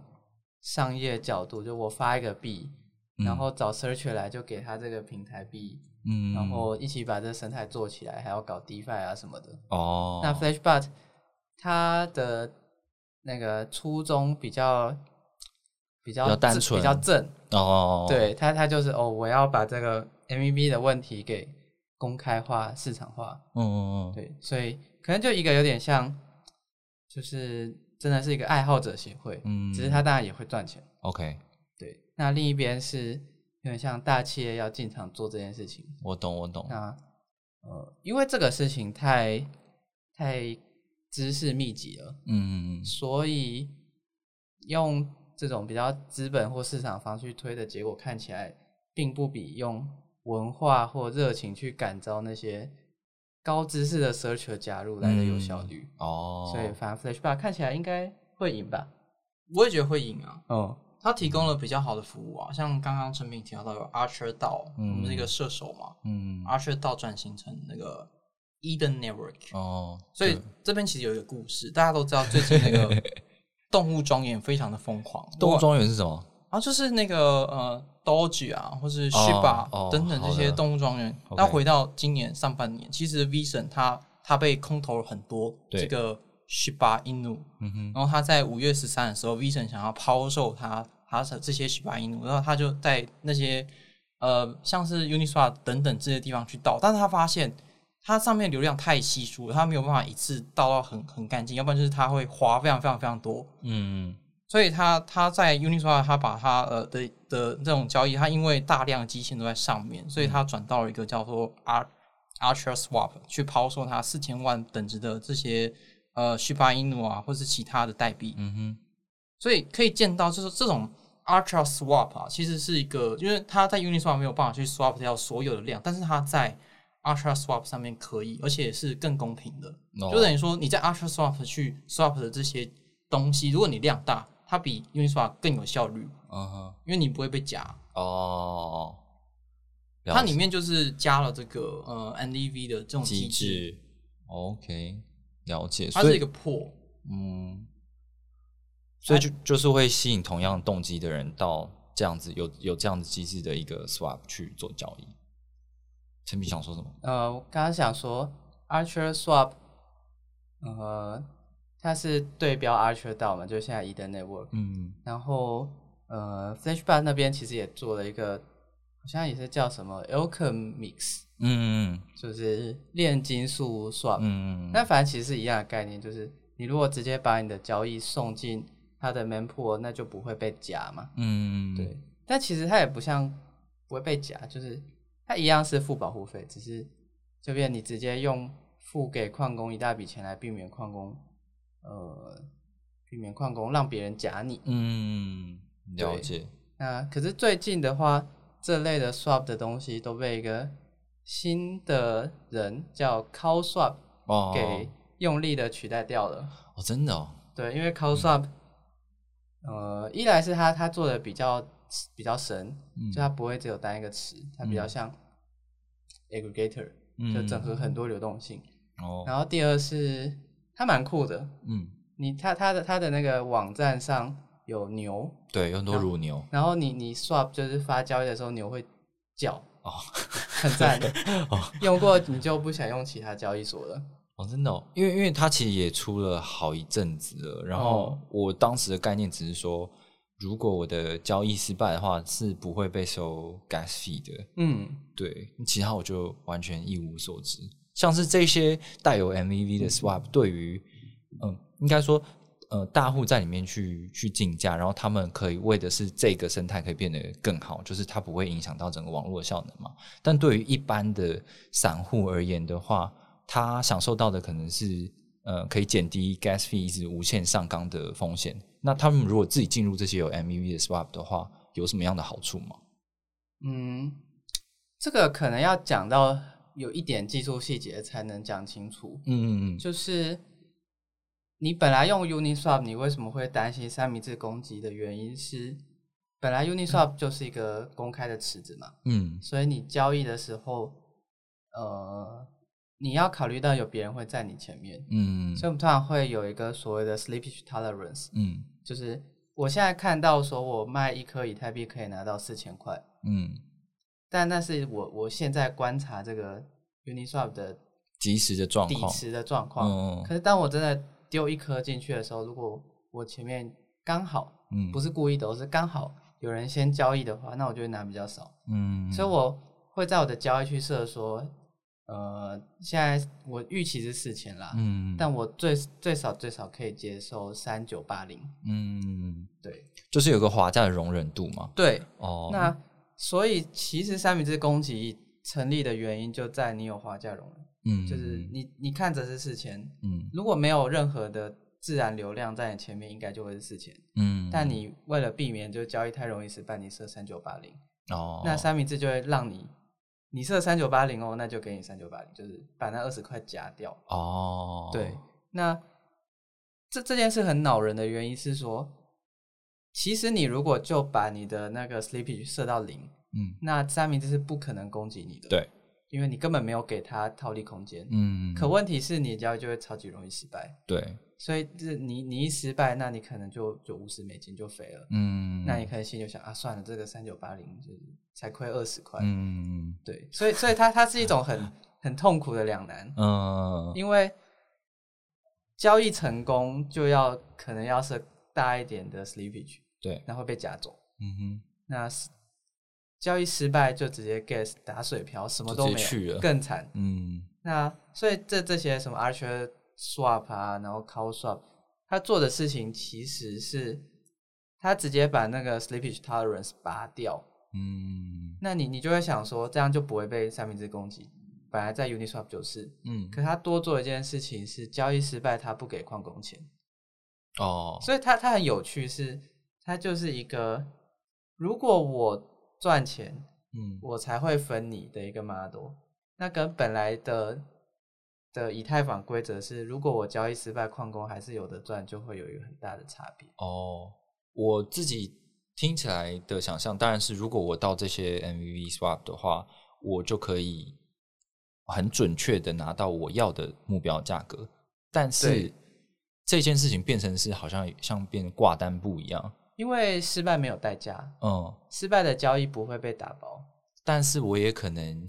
Speaker 3: 商业角度，就我发一个币，然
Speaker 1: 嗯
Speaker 3: 后找 searcher 来就给他这个平台币，
Speaker 1: 嗯，
Speaker 3: 然后一起把这生态做起来，还要搞 DeFi 啊什么的。
Speaker 1: 哦，
Speaker 3: 那 Flashbot 它的那个初衷比较比较
Speaker 1: 比较单纯
Speaker 3: 比较正，
Speaker 1: 哦，
Speaker 3: 对他，他就是哦，我要把这个 MVP 的问题给公开化、市场化，
Speaker 1: 嗯嗯嗯，
Speaker 3: 对，所以可能就一个有点像，就是真的是一个爱好者协会，
Speaker 1: 嗯。
Speaker 3: 只是它当然也会赚钱
Speaker 1: ，，OK，
Speaker 3: 对。那另一边是有点像大企业要进场做这件事情，
Speaker 1: 我懂我懂，
Speaker 3: 那呃，因为这个事情太太知识密集了，
Speaker 1: 嗯嗯嗯，
Speaker 3: 所以用这种比较资本或市场方去推的结果，看起来并不比用文化或热情去感召那些高知识的 searcher 加入来的有效率。
Speaker 1: 哦，
Speaker 3: 所以反正 Flashbar 看起来应该会赢吧？
Speaker 2: 我也觉得会赢啊。
Speaker 3: 哦，
Speaker 2: 它提供了比较好的服务啊，像刚刚陈明提到有 Archer 道，
Speaker 1: 嗯
Speaker 2: 我们那个射手嘛
Speaker 1: 嗯
Speaker 2: ，，Archer 道转型成那个 Eden Network，、
Speaker 1: 哦，
Speaker 2: 所以
Speaker 1: 对
Speaker 2: 这边其实有一个故事，大家都知道最近那个 动物庄园非常的疯狂，
Speaker 1: 动物庄园是什么？
Speaker 2: 然后就是那个呃 Doge 啊，或是 Shiba、
Speaker 1: 哦
Speaker 2: 等等这些动物庄园。那回到今年上半年，其实 Vision 它它被空投了很多
Speaker 1: 对。
Speaker 2: 这个 Shiba Inu，然后他在五月十三的时候，Vision 想要抛售他他的这些 Shiba Inu，然后他就在那些呃像是 Uniswap 等等这些地方去倒，但是他发现它上面流量太稀疏了，他没有办法一次倒到很很干净，要不然就是它会花非常非常非常多。
Speaker 1: 嗯
Speaker 2: 所以他他在 Uniswap 他把他呃的的这种交易，他因为大量的机器都在上面，所以他转到了一个叫做 Archer Swap 去抛售他四千万等值的这些呃 Shiba Inu 啊，或是其他的代币。
Speaker 1: 嗯哼，
Speaker 2: 所以可以见到，就是这种 Archer Swap 啊，其实是一个，因为他在 Uniswap 没有办法去 swap 掉所有的量，但是他在 Archer Swap 上面可以，而且是更公平的。
Speaker 1: 哦
Speaker 2: 就等于说你在 Archer Swap 去 swap 的这些东西，如果你量大，它比 Uniswap 更有效率，
Speaker 1: 嗯哼，
Speaker 2: 因为你不会被夹。
Speaker 1: 哦，
Speaker 2: 它
Speaker 1: 解
Speaker 2: 里面就是加了这个呃 NDV 的这种
Speaker 1: 机
Speaker 2: 机制，
Speaker 1: 制，OK，了解，
Speaker 2: 它是一个破。
Speaker 1: 嗯，所以就就是会吸引同样动机的人到这样子有有这样子机制的一个 swap 去做交易。陈皮想说什么？
Speaker 3: 呃，我刚刚想说 Archer Swap，呃，它是对标 Archer DAO 嘛，就是现在 Eden Network。
Speaker 1: 嗯
Speaker 3: 然后呃，Flashbar 那边其实也做了一个，好像也是叫什么 Alchemix，
Speaker 1: 嗯嗯
Speaker 3: 就是炼金术 Swap。
Speaker 1: 嗯嗯
Speaker 3: 那反正其实是一样的概念，就是你如果直接把你的交易送进它的 mempool，那就不会被夹嘛。
Speaker 1: 嗯，
Speaker 3: 对，但其实它也不像不会被夹，就是它一样是付保护费，只是这边你直接用付给矿工一大笔钱来避免矿工，呃，避免旷工让别人夹你。
Speaker 1: 嗯，了解。
Speaker 3: 那可是最近的话，这类的 swap 的东西都被一个新的人叫 Cow Swap
Speaker 1: 哦，
Speaker 3: 给用力的取代掉了。
Speaker 1: 哦，真的哦，
Speaker 3: 对，因为 Cow Swap，、呃，一来是他他做的比较比较神，
Speaker 1: 嗯
Speaker 3: 就他不会只有单一个词，他比较像 aggregator，、就整合很多流动性。
Speaker 1: 哦，
Speaker 3: 然后第二是它蛮酷的，
Speaker 1: 嗯，
Speaker 3: 你它它的它的那个网站上有牛，
Speaker 1: 对，有很多乳牛
Speaker 3: 然后你你 swap 就是发交易的时候牛会叫，
Speaker 1: 哦
Speaker 3: 很赞
Speaker 1: 哦，
Speaker 3: 用过你就不想用其他交易所了。
Speaker 1: 哦，真的哦，因为因为它其实也出了好一阵子了，然后
Speaker 3: 哦
Speaker 1: 我当时的概念只是说，如果我的交易失败的话，是不会被收 gas fee 的。
Speaker 3: 嗯，
Speaker 1: 对，其他我就完全一无所知。像是这些带有 MEV 的 swap，对于嗯，应该说呃大户在里面去去竞价，然后他们可以为的是这个生态可以变得更好，就是它不会影响到整个网络效能嘛。但对于一般的散户而言的话，他享受到的可能是呃可以减低 gas fee 一直无限上纲的风险。那他们如果自己进入这些有 MEV 的 swap 的话，有什么样的好处吗？
Speaker 3: 嗯，这个可能要讲到有一点技术细节才能讲清楚。
Speaker 1: 嗯嗯嗯，
Speaker 3: 就是你本来用 Uniswap，你为什么会担心三明治攻击的原因是，本来 Uniswap 就是一个公开的池子嘛，
Speaker 1: 嗯。
Speaker 3: 所以你交易的时候，呃，你要考虑到有别人会在你前面，
Speaker 1: 嗯。
Speaker 3: 所以我们通常会有一个所谓的 slippage tolerance，
Speaker 1: 嗯。
Speaker 3: 就是我现在看到说我卖一颗以太币可以拿到四千块，
Speaker 1: 嗯，
Speaker 3: 但那是我我现在观察这个 Uniswap 的
Speaker 1: 及时的状况，
Speaker 3: 底池的状况。
Speaker 1: 嗯
Speaker 3: 可是当我真的丢一颗进去的时候，如果我前面刚好
Speaker 1: 嗯，
Speaker 3: 不是故意的，我是刚好有人先交易的话，那我就会拿比较少。
Speaker 1: 嗯，
Speaker 3: 所以我会在我的交易区设说，呃，现在我预期是四千啦，
Speaker 1: 嗯，
Speaker 3: 但我最最少最少可以接受三九八零。
Speaker 1: 嗯，
Speaker 3: 对
Speaker 1: 就是有个滑价的容忍度嘛。
Speaker 3: 对，
Speaker 1: 哦，
Speaker 3: 那所以其实三明治攻击成立的原因就在你有滑价容忍，
Speaker 1: 嗯，
Speaker 3: 就是你你看着是四千，
Speaker 1: 嗯
Speaker 3: 如果没有任何的自然流量在你前面，应该就会是四千。
Speaker 1: 嗯，
Speaker 3: 但你为了避免就是交易太容易失败，你设三九八零，
Speaker 1: 哦，
Speaker 3: 那三明治就会让你你设三九八零哦，那就给你三九八零，就是把那二十块夹掉。
Speaker 1: 哦，
Speaker 3: 对，那这这件事很恼人的原因是说，其实你如果就把你的那个 slippage 设到零，
Speaker 1: 嗯
Speaker 3: 那三明治是不可能攻击你的。
Speaker 1: 对，
Speaker 3: 因为你根本没有给他套利空间。
Speaker 1: 嗯，
Speaker 3: 可问题是你的交易就会超级容易失败，
Speaker 1: 对，
Speaker 3: 所以这你你一失败，那你可能就就五十美金就飞了。
Speaker 1: 嗯，
Speaker 3: 那你可能心里就想啊，算了，这个三九八零就是才亏二十块，
Speaker 1: 嗯
Speaker 3: 对，所以所以它它是一种很 很痛苦的两难，
Speaker 1: 嗯
Speaker 3: 因为交易成功就要可能要设大一点的 slippage，
Speaker 1: 对，
Speaker 3: 然后被夹走。
Speaker 1: 嗯哼，
Speaker 3: 那交易失败就直接 gas 打水漂，什么都
Speaker 1: 就
Speaker 3: 没有，更惨。
Speaker 1: 嗯。
Speaker 3: 那所以这这些什么 Archer Swap 啊，然后 Cow Swap，他做的事情其实是他直接把那个 slippage tolerance 拔掉，
Speaker 1: 嗯。
Speaker 3: 那你你就会想说，这样就不会被三明治攻击。本来在 Uniswap 就是，
Speaker 1: 嗯，
Speaker 3: 可他多做一件事情是交易失败他不给矿工钱，
Speaker 1: 哦，
Speaker 3: 所以他他很有趣是，它就是一个如果我赚钱，
Speaker 1: 嗯
Speaker 3: 我才会分你的一个 model。那跟本来的的以太坊规则是，如果我交易失败，矿工还是有的赚，就会有一个很大的差别。
Speaker 1: 哦，我自己听起来的想象当然是，如果我到这些 MVV swap 的话，我就可以很准确的拿到我要的目标价格。但是这件事情变成是好像像变挂单簿一样，
Speaker 3: 因为失败没有代价，
Speaker 1: 嗯，
Speaker 3: 失败的交易不会被打包。
Speaker 1: 但是我也可能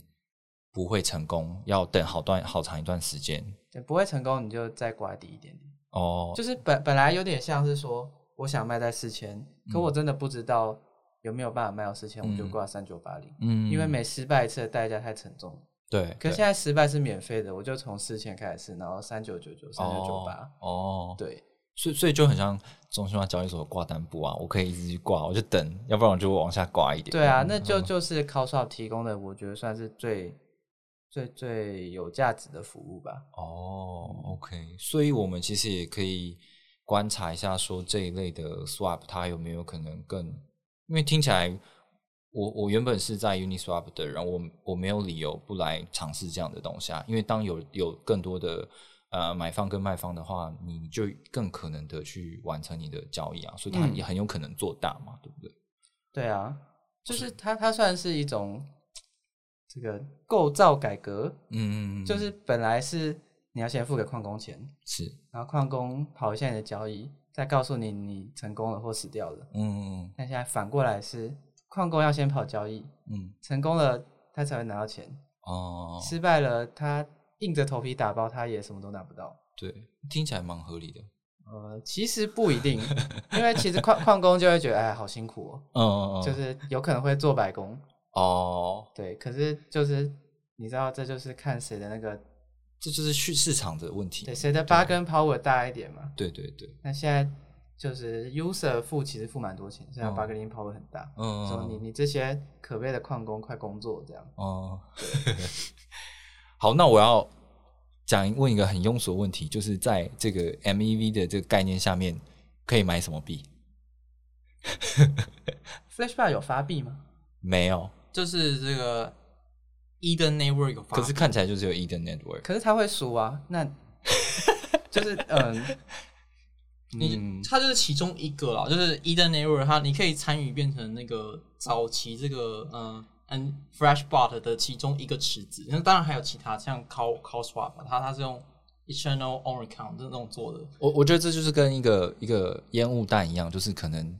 Speaker 1: 不会成功，要等好段好长一段时间。
Speaker 3: 对，不会成功你就再挂低一点点。
Speaker 1: 哦，
Speaker 3: 就是本本来有点像是说，我想卖在四千，可
Speaker 1: 嗯
Speaker 3: 我真的不知道有没有办法卖到四千，我就
Speaker 1: 嗯
Speaker 3: 挂三九八零，
Speaker 1: 嗯，
Speaker 3: 因为每失败一次的代价太沉重了。
Speaker 1: 对，
Speaker 3: 可现在失败是免费的，我就从四千开始，然后三九九九、三九九八，
Speaker 1: 哦，哦，
Speaker 3: 对
Speaker 1: 所以所以就很像中心化交易所的挂单簿啊，我可以一直去挂，我就等，要不然我就往下挂一点。
Speaker 3: 对啊，那
Speaker 1: 嗯
Speaker 3: 就就是 c o s w a p 提供的，我觉得算是最最最有价值的服务吧。
Speaker 1: 哦，OK，所以我们其实也可以观察一下，说这一类的 swap 它有没有可能更，因为听起来我我原本是在 Uniswap 的人，我我没有理由不来尝试这样的东西啊，因为当有有更多的呃买方跟卖方的话，你就更可能的去完成你的交易啊，所以它
Speaker 3: 嗯。
Speaker 1: 也很有可能做大嘛，对不对？
Speaker 3: 对啊，就是它它算是一种这个构造改革，
Speaker 1: 嗯嗯，
Speaker 3: 就是本来是你要先付给矿工钱，
Speaker 1: 是，
Speaker 3: 然后矿工跑一下你的交易，再告诉你你成功了或死掉了。
Speaker 1: 嗯
Speaker 3: 但现在反过来是矿工要先跑交易，
Speaker 1: 嗯。
Speaker 3: 成功了他才会拿到钱，
Speaker 1: 哦，
Speaker 3: 失败了他硬着头皮打包，他也什么都拿不到。
Speaker 1: 对，听起来蛮合理的。
Speaker 3: 呃，其实不一定，因为其实矿矿工就会觉得，哎，好辛苦哦，
Speaker 1: 嗯嗯嗯，
Speaker 3: 就是有可能会做白工，
Speaker 1: 哦，
Speaker 3: 对。可是就是你知道，这就是看谁的那个，
Speaker 1: 这就是去市场的问题。
Speaker 3: 对，谁的八根 power 大一点嘛。
Speaker 1: 对对对，
Speaker 3: 那现在就是 user 付其实付蛮多钱，现在
Speaker 1: 嗯
Speaker 3: 八根 power 很大，
Speaker 1: 嗯，
Speaker 3: 说你你这些可悲的矿工快工作这样。
Speaker 1: 哦，好，那我要讲问一个很庸俗的问题，就是在这个 MEV 的这个概念下面，可以买什么币？？
Speaker 3: Flashback 有发币吗？
Speaker 1: 没有，
Speaker 2: 就是这个 Eden Network 有发，
Speaker 1: 可是看起来就只有 Eden Network。
Speaker 3: 可是他会输啊，那 就是嗯，
Speaker 2: 你
Speaker 1: 嗯
Speaker 2: 它就是其中一个啦，就是 Eden Network，它你可以参与变成那个早期这个嗯嗯 Freshbot 的其中一个池子，那当然还有其他像 Call Call Swap，它它是用 Eternal On Account 这种做的，
Speaker 1: 我我觉得这就是跟一个一个烟雾弹一样，就是可能，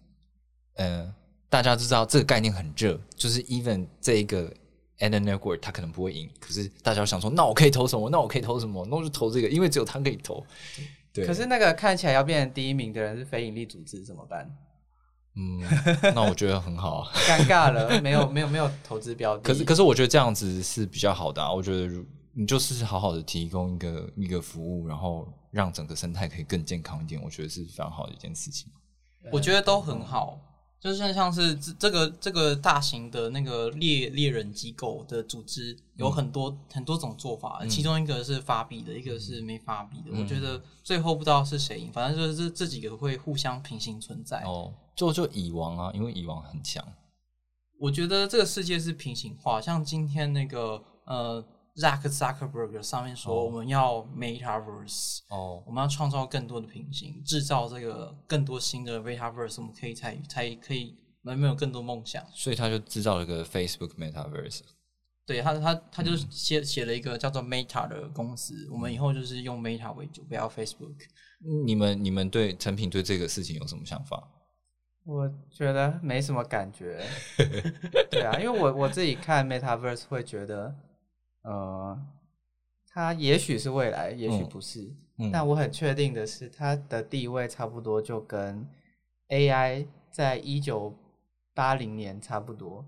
Speaker 1: 呃，大家知道这个概念很热，就是 even 这一个 and network 它可能不会赢，可是大家想说，那我可以投什么？那我可以投什么？那我就投这个，因为只有他可以投。对，
Speaker 3: 可是那个看起来要变成第一名的人是非盈利组织怎么办？
Speaker 1: 嗯，那我觉得很好啊。
Speaker 3: 尴尬了，没有没有没有投资标的。
Speaker 1: 可是可是我觉得这样子是比较好的啊。我觉得如你就是好好的提供一个一个服务，然后让整个生态可以更健康一点，我觉得是非常好的一件事情。
Speaker 2: 我觉得都很好。就是像像是这这个这个大型的那个猎猎人机构的组织，有很多、很多种做法，其中一个是发币的，一个是没发币的。
Speaker 1: 嗯
Speaker 2: 我觉得最后不知道是谁赢，反正就是这这几个会互相平行存在。
Speaker 1: 哦，就就蚁王啊，因为蚁王很强。
Speaker 2: 我觉得这个世界是平行化，像今天那个呃，Zack Zuckerberg 上面说
Speaker 1: 哦
Speaker 2: 我们要 Metaverse，、
Speaker 1: 哦
Speaker 2: 我们要创造更多的平行，制造这个更多新的 Metaverse，我们可以才才可以能有更多梦想。
Speaker 1: 所以他就制造了个 Facebook Metaverse。
Speaker 2: 对他，他他就是写写了一个叫做 Meta 的公司，我们以后就是用 Meta 为主，不要 Facebook。
Speaker 1: 你们你们对陈品对这个事情有什么想法？
Speaker 3: 我觉得没什么感觉。对啊，因为我我自己看 Metaverse 会觉得，呃，它也许是未来，也许不是。
Speaker 1: 嗯
Speaker 3: 但我很确定的是，它的地位差不多就跟 AI 在一九八零年差不多。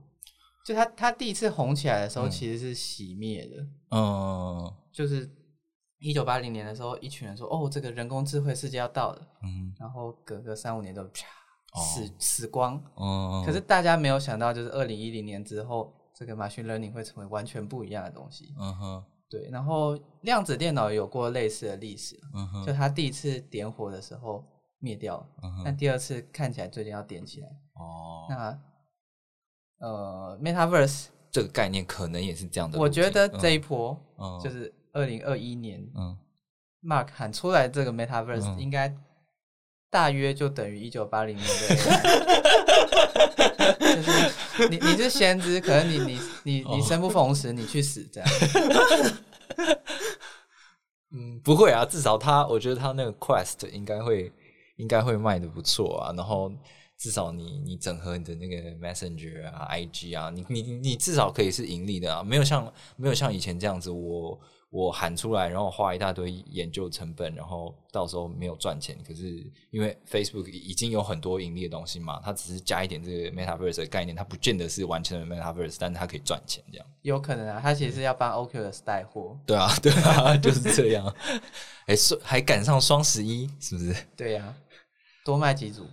Speaker 3: 就它它第一次红起来的时候，
Speaker 1: 嗯
Speaker 3: 其实是熄灭的。
Speaker 1: 嗯
Speaker 3: 就是一九八零年的时候，一群人说：“哦，这个人工智慧世界要到了。
Speaker 1: 嗯”
Speaker 3: 然后隔个三五年就啪死、死光。
Speaker 1: 嗯，
Speaker 3: 可是大家没有想到，就是二零一零年之后，这个 machine learning 会成为完全不一样的东西。
Speaker 1: 嗯哼，
Speaker 3: 对，然后量子电脑有过类似的历史，
Speaker 1: 嗯哼，
Speaker 3: 就它第一次点火的时候灭掉了，
Speaker 1: 嗯哼，
Speaker 3: 但第二次看起来最近要点起来。
Speaker 1: 哦，
Speaker 3: 那呃，metaverse，
Speaker 1: 这个概念可能也是这样的
Speaker 3: 我
Speaker 1: 径。
Speaker 3: 觉得这
Speaker 1: 嗯
Speaker 3: 一波
Speaker 1: 嗯。
Speaker 3: 就是二零二一年
Speaker 1: 嗯。
Speaker 3: Mark 喊出来这个 metaverse，
Speaker 1: 嗯。
Speaker 3: 应该大约就等于一九八零年的 AI。就是你你是先知，可能你你你你
Speaker 1: 哦
Speaker 3: 生不逢时，你去死这样。
Speaker 1: 嗯，不会啊，至少他，我觉得他那个 Quest 应该会应该会卖的不错啊。然后至少你你整合你的那个 Messenger 啊、IG 啊，你你你至少可以是盈利的啊，没有像没有像以前这样子，我我喊出来，然后花一大堆研究成本，然后到时候没有赚钱。可是因为 Facebook 已经有很多盈利的东西嘛，它只是加一点这个 Metaverse 的概念，它不见得是完全的 Metaverse，但是它可以赚钱这样。
Speaker 3: 有可能啊，它其实是要帮 Oculus 带货。
Speaker 1: 对啊，对啊，就是这样。哎，双还赶上双十一，是不是？
Speaker 3: 对呀、多卖几组。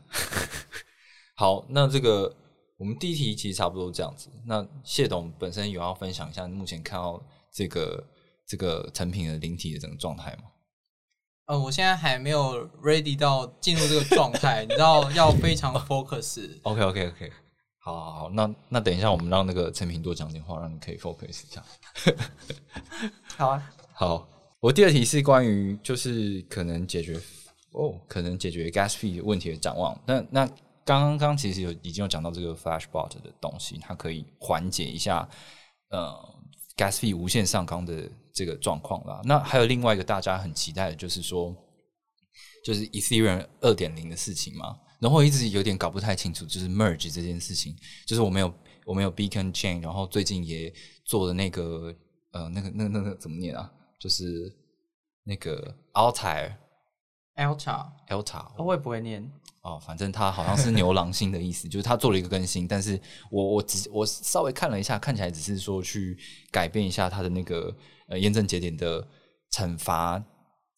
Speaker 1: 好，那这个我们第一题其实差不多这样子。那谢董本身有要分享一下目前看到这个这个成品的灵体的整个状态吗？
Speaker 2: 呃，我现在还没有 ready 到进入这个状态，你知道 要非常 focus。
Speaker 1: OK OK OK，好好好，那那等一下我们让那个陈平多讲点话，让你可以 focus 一下。
Speaker 3: 好啊，
Speaker 1: 好，我第二题是关于就是可能解决哦，可能解决 gas fee 问题的展望。那那刚刚刚其实有已经有讲到这个 flashbot 的东西，它可以缓解一下呃 gas fee 无限上纲的这个状况啦。那还有另外一个大家很期待的就是说，就是 Ethereum 二点零的事情嘛。然后我一直有点搞不太清楚，就是 merge 这件事情，就是我没有我没有 Beacon Chain，然后最近也做了那个呃那个那个那个怎么念啊？就是那个 altair
Speaker 2: altar
Speaker 1: altar
Speaker 3: 我也不会念。
Speaker 1: 哦，反正它好像是牛郎星的意思，就是它做了一个更新，但是我我只我稍微看了一下，看起来只是说去改变一下它的那个呃验证节点的惩罚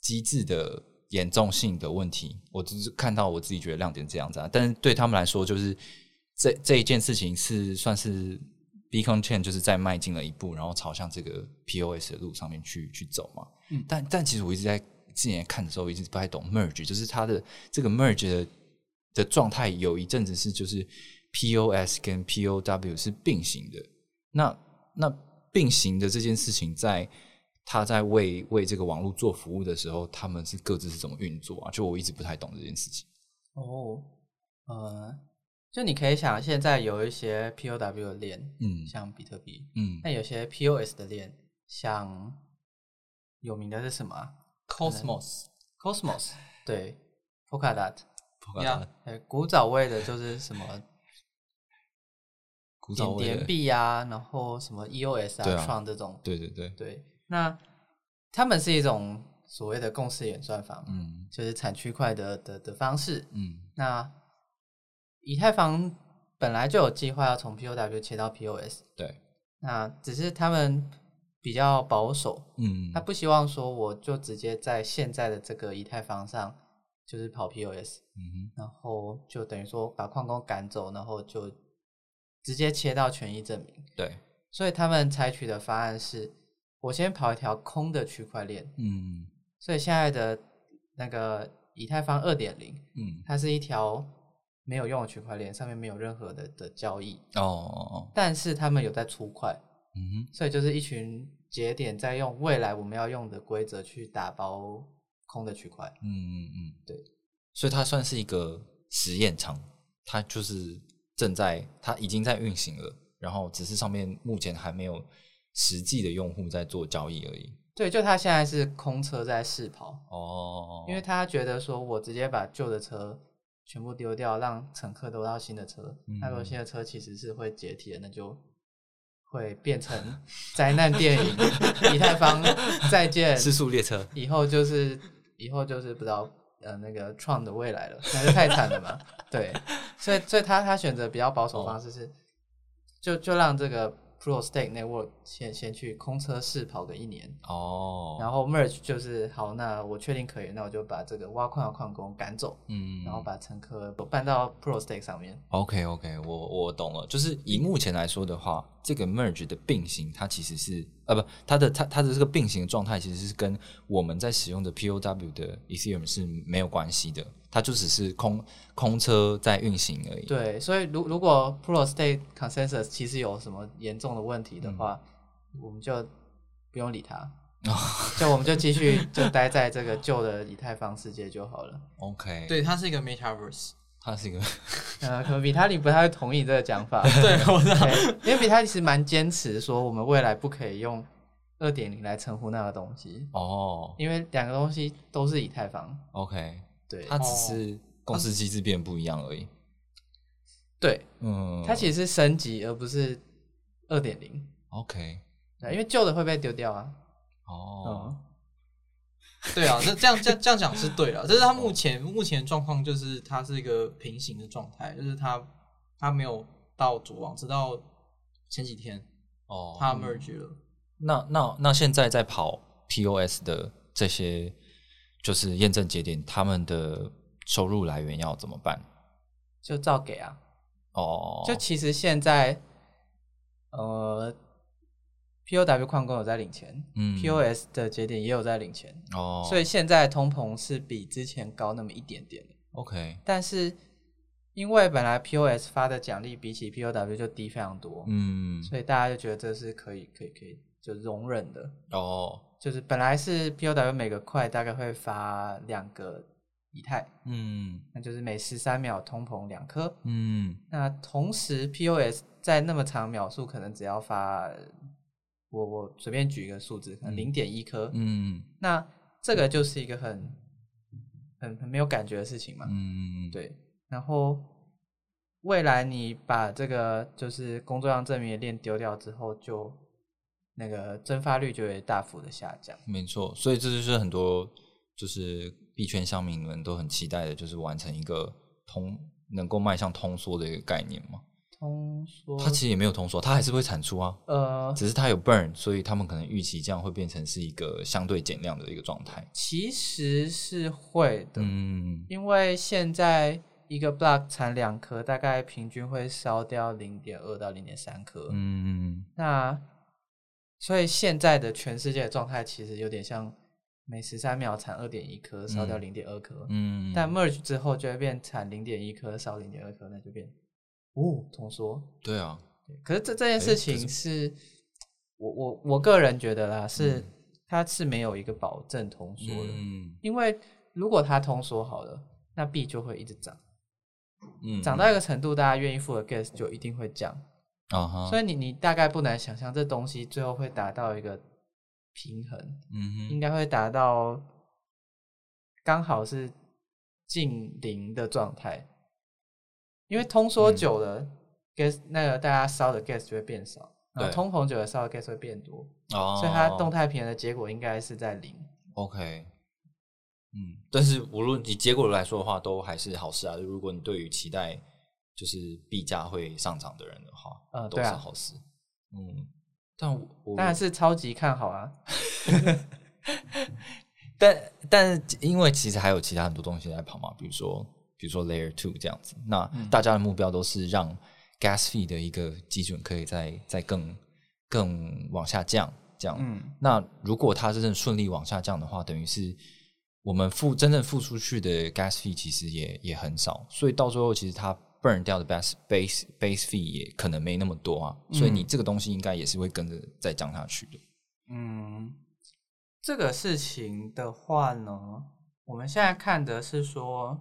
Speaker 1: 机制的严重性的问题，我只是看到我自己觉得亮点这样子啊，但是对他们来说，就是这这一件事情是算是 Beacon Chain 就是在迈进了一步，然后朝向这个 POS 的路上面去去走嘛。
Speaker 3: 嗯
Speaker 1: 但但其实我一直在之前看的时候，一直不太懂 merge，就是它的这个 merge 的的状态，有一阵子是就是 POS 跟 POW 是并行的。那那并行的这件事情在，他在为为这个网络做服务的时候，他们是各自是怎么运作啊？就我一直不太懂这件事情。
Speaker 3: 哦，呃，就你可以想，现在有一些 POW 的链，
Speaker 1: 嗯
Speaker 3: 像比特币，
Speaker 1: 嗯
Speaker 3: 那有些 POS 的链，像有名的是什么啊 Cosmos，？Cosmos，对，Polkadot，
Speaker 2: 呀
Speaker 3: 对，古早味的就是什么
Speaker 1: 古早味
Speaker 3: 点点，币啊，然后什么 EOS 啊、
Speaker 1: 创啊。
Speaker 3: 这种，
Speaker 1: 对对对，
Speaker 3: 对，那他们是一种所谓的共识演算法嘛，
Speaker 1: 嗯。
Speaker 3: 就是产区块的的的方式。
Speaker 1: 嗯。
Speaker 3: 那以太坊本来就有计划要从 POW 切到 POS，
Speaker 1: 对，
Speaker 3: 那只是他们比较保守，
Speaker 1: 嗯。
Speaker 3: 他不希望说我就直接在现在的这个以太坊上就是跑 POS，
Speaker 1: 嗯
Speaker 3: 然后就等于说把矿工赶走，然后就直接切到权益证明。
Speaker 1: 对，
Speaker 3: 所以他们采取的方案是，我先跑一条空的区块链。
Speaker 1: 嗯。
Speaker 3: 所以现在的那个以太坊二点零，
Speaker 1: 嗯。
Speaker 3: 它是一条没有用的区块链，上面没有任何的的交易，
Speaker 1: 哦哦哦，
Speaker 3: 但是他们有在出块，
Speaker 1: 嗯哼，
Speaker 3: 所以就是一群节点在用未来我们要用的规则去打包空的区块。
Speaker 1: 嗯嗯嗯，
Speaker 3: 对，
Speaker 1: 所以它算是一个实验场，它就是正在，它已经在运行了，然后只是上面目前还没有实际的用户在做交易而已。
Speaker 3: 对，就他现在是空车在试跑，
Speaker 1: 哦，
Speaker 3: 因为他觉得说我直接把旧的车全部丢掉，让乘客都到新的车，那如果
Speaker 1: 嗯
Speaker 3: 新的车其实是会解体的，那就会变成灾难电影《以太坊再见》，
Speaker 1: 失速列车，
Speaker 3: 以后就是以后就是不知道呃那个创的未来了，那就太惨了嘛。对，所以所以他他选择比较保守的方式是，就就让这个 of Stake Network 先先去空车试跑个一年，
Speaker 1: 哦，
Speaker 3: 然后 Merge 就是好，那我确定可以，那我就把这个挖矿的矿工赶走，
Speaker 1: 嗯，
Speaker 3: 然后把乘客都搬到 of Stake 上面。
Speaker 1: OK OK，我我懂了，就是以目前来说的话，这个 merge 的并行，它其实是呃不，它的它它的这个并行的状态其实是跟我们在使用的 POW 的 Ethereum 是没有关系的，它就只是空空车在运行而已。，
Speaker 3: 对，所以如如果 Proof of State Consensus 其实有什么严重的问题的话，我们就不用理它，就我们就继续就待在这个旧的以太坊世界就好了。
Speaker 1: OK，，
Speaker 2: 对，它是一个 metaverse。
Speaker 1: 它是一个
Speaker 3: 呃，可能比他你不太会同意这个讲法。
Speaker 2: 对，我知道。
Speaker 3: 因为比他其实蛮坚持说我们未来不可以用二点零来称呼那个东西，
Speaker 1: 哦
Speaker 3: 因为两个东西都是以太坊。
Speaker 1: ，OK，
Speaker 3: 对，
Speaker 1: 它只是公司机制变不一样而已。
Speaker 3: 对，
Speaker 1: 嗯，
Speaker 3: 它其实是升级而不是二点零。
Speaker 1: OK，
Speaker 3: 对，因为旧的会被丢掉啊。
Speaker 1: 哦，
Speaker 3: 嗯，
Speaker 2: 对啊，这这样这样这样讲是对的，这是他目前目前的状况，就是它是一个平行的状态，就是他他没有到主网，直到前几天
Speaker 1: 哦，
Speaker 2: 他 merge 了。
Speaker 1: 那那那现在在跑 POS 的这些就是验证节点，他们的收入来源要怎么办？
Speaker 3: 就照给啊。
Speaker 1: 哦，
Speaker 3: 就其实现在，呃，POW 矿工有在领钱、
Speaker 1: 嗯
Speaker 3: p o s 的节点也有在领钱，
Speaker 1: 哦，
Speaker 3: 所以现在通膨是比之前高那么一点点的。
Speaker 1: OK，
Speaker 3: 但是因为本来 POS 发的奖励比起 POW 就低非常多，
Speaker 1: 嗯，
Speaker 3: 所以大家就觉得这是可以可以可以就容忍的。
Speaker 1: 哦，
Speaker 3: 就是本来是 POW 每个块大概会发两个以太，
Speaker 1: 嗯
Speaker 3: 那就是每十三秒通膨两颗。
Speaker 1: 嗯
Speaker 3: 那同时 POS 在那么长秒数可能只要发，我我随便举一个数字，可能零点一颗。
Speaker 1: 嗯
Speaker 3: 那这个就是一个很很很没有感觉的事情嘛。
Speaker 1: 嗯，
Speaker 3: 对，然后未来你把这个就是工作量证明的链丢掉之后，就那个蒸发率就会大幅的下降。
Speaker 1: 没错，所以这就是很多就是币圈乡民们都很期待的，就是完成一个通能够迈向通缩的一个概念嘛。
Speaker 3: 通缩，
Speaker 1: 它其实也没有通缩，它还是会产出啊，
Speaker 3: 呃，
Speaker 1: 只是它有 burn，所以他们可能预期这样会变成是一个相对减量的一个状态。
Speaker 3: 其实是会的，
Speaker 1: 嗯
Speaker 3: 因为现在一个 block 产两颗，大概平均会烧掉零点二到零点三颗。
Speaker 1: 嗯
Speaker 3: 那所以现在的全世界的状态其实有点像每十三秒产二点一颗，烧掉零点二颗。
Speaker 1: 嗯，
Speaker 3: 但 merge 之后就会变产零点一颗，烧零点二颗，那就变哦通缩。
Speaker 1: 对啊，
Speaker 3: 对可是这这件事情
Speaker 1: 可
Speaker 3: 是，我我我个人觉得啦，是、
Speaker 1: 嗯。
Speaker 3: 它是没有一个保证通缩的，
Speaker 1: 嗯。
Speaker 3: 因为如果它通缩好了，那币就会一直涨，
Speaker 1: 嗯
Speaker 3: 涨到一个程度，大家愿意付的 gas 就一定会降，
Speaker 1: 啊哈，
Speaker 3: 所以你你大概不难想象，这东西最后会达到一个平衡，
Speaker 1: 嗯哼，
Speaker 3: 应该会达到刚好是近零的状态，因为通缩
Speaker 1: 嗯
Speaker 3: 久了、gas 那个大家烧的 gas 就会变少，然后通膨久了烧的 gas 会变多，
Speaker 1: 哦，
Speaker 3: 所以它动态平衡的结果应该是在零。
Speaker 1: OK，嗯，但是无论以结果来说的话，都还是好事啊。如果你对于期待就是币价会上涨的人的话，
Speaker 3: 嗯都
Speaker 1: 是好事。嗯，但我我
Speaker 3: 当然是超级看好啊！
Speaker 1: 但但是因为其实还有其他很多东西在跑嘛，比如说比如说 Layer Two 这样子，那
Speaker 3: 嗯。
Speaker 1: 大家的目标都是让 Gas Fee 的一个基准可以再再更更往下降，这样。
Speaker 3: 嗯，
Speaker 1: 那如果它真正顺利往下降的话，等于是我们付真正付出去的 gas fee 其实也也很少，所以到最后其实它 burn 掉的 base base base fee 也可能没那么多啊，所以你这个东西应该也是会跟着再降下去的。
Speaker 3: 嗯，这个事情的话呢，我们现在看的是说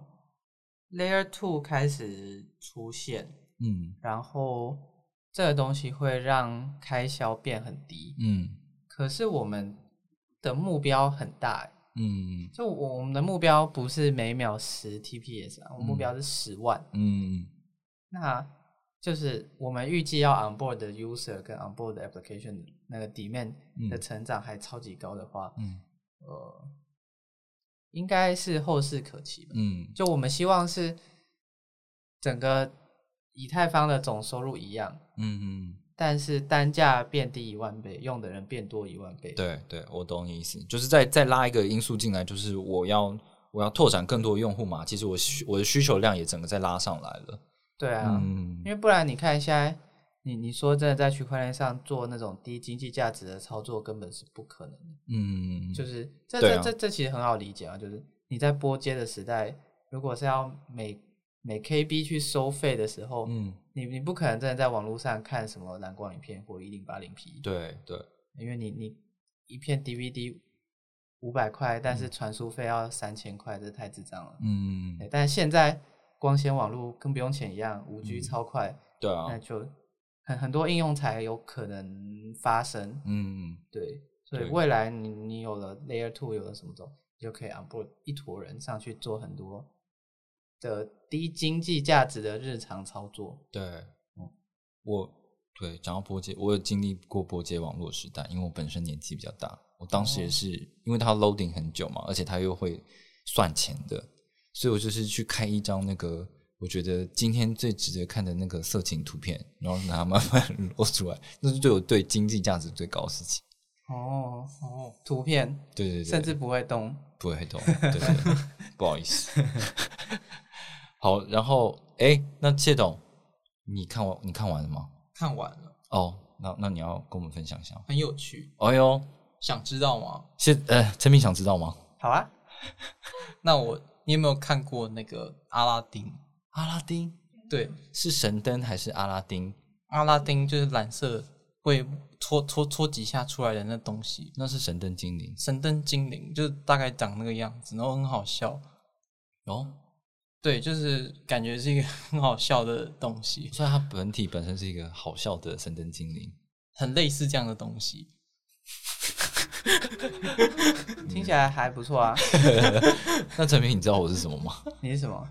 Speaker 3: Layer Two 开始出现，
Speaker 1: 嗯。
Speaker 3: 然后这个东西会让开销变很低。
Speaker 1: 嗯。
Speaker 3: 可是我们的目标很大欸，
Speaker 1: 嗯。
Speaker 3: 就我我们的目标不是每秒十 TPS 啊，我们目标是十万。
Speaker 1: 嗯。
Speaker 3: 那就是我们预计要 onboard 的 user 跟 onboard 的 application 的那个 demand
Speaker 1: 嗯。
Speaker 3: 的成长还超级高的话，
Speaker 1: 嗯。
Speaker 3: 呃，应该是后市可期吧。
Speaker 1: 嗯
Speaker 3: 就我们希望是整个以太坊的总收入一样，
Speaker 1: 嗯嗯
Speaker 3: 但是单价变低一万倍，用的人变多一万倍。
Speaker 1: 对对，我懂你意思，就是再再拉一个因素进来，就是我要我要拓展更多用户嘛，其实我需我的需求量也整个在拉上来了。
Speaker 3: 对啊，
Speaker 1: 嗯
Speaker 3: 因为不然你看现在，你你说真的在区块链上做那种低经济价值的操作，根本是不可能的。
Speaker 1: 嗯，
Speaker 3: 就是这
Speaker 1: 啊
Speaker 3: 这这这其实很好理解啊，就是你在波接的时代，如果是要每每 KB 去收费的时候，
Speaker 1: 嗯，
Speaker 3: 你你不可能真的在网络上看什么蓝光影片或一零八零 P，，
Speaker 1: 对对，
Speaker 3: 因为你你一片 DVD 五百块，但
Speaker 1: 嗯。
Speaker 3: 是传输费要三千块，这太智障了。
Speaker 1: 嗯，
Speaker 3: 但是现在光纤网络跟不用钱一样，五 G 超快，
Speaker 1: 对啊。
Speaker 3: 那，就很很多应用才有可能发生。
Speaker 1: 嗯，
Speaker 3: 对，所以未来你你有了 Layer Two，有了什么种，你就可以 onboard 一坨人上去做很多的低经济价值的日常操作。
Speaker 1: 对，嗯我对讲到波接，我有经历过波接网络时代，因为我本身年纪比较大，我当时也是、因为它 loading 很久嘛，而且它又会算钱的，所以我就是去开一张那个我觉得今天最值得看的那个色情图片，然后拿它慢慢露出来，那是对我对经济价值最高的事情。
Speaker 3: 哦，
Speaker 2: 哦，
Speaker 3: 图片
Speaker 1: 对对对，
Speaker 3: 甚至不会动。
Speaker 1: 不会动，对对对，不好意思。好，然后哎，那谢董，你看完你看完了吗？
Speaker 2: 看完了，
Speaker 1: 哦，那那你要跟我们分享一下。
Speaker 2: 很有趣，
Speaker 1: 哎呦，
Speaker 2: 想知道吗？
Speaker 1: 谢呃，陈明想知道吗？
Speaker 3: 好啊，
Speaker 2: 那我你有没有看过那个阿拉丁？
Speaker 1: 阿拉丁
Speaker 2: 对，
Speaker 1: 是神灯还是阿拉丁？
Speaker 2: 阿拉丁就是蓝色会搓搓搓几下出来的那东西，
Speaker 1: 那是神灯精灵
Speaker 2: 神灯精灵就是大概长那个样子，然后很好笑。
Speaker 1: 哦，
Speaker 2: 对，就是感觉是一个很好笑的东西，
Speaker 1: 所以它本体本身是一个好笑的神灯精灵。
Speaker 2: 很类似这样的东西。
Speaker 3: 听起来还不错啊。
Speaker 1: 那陈明，你知道我是什么吗？
Speaker 3: 你是什么？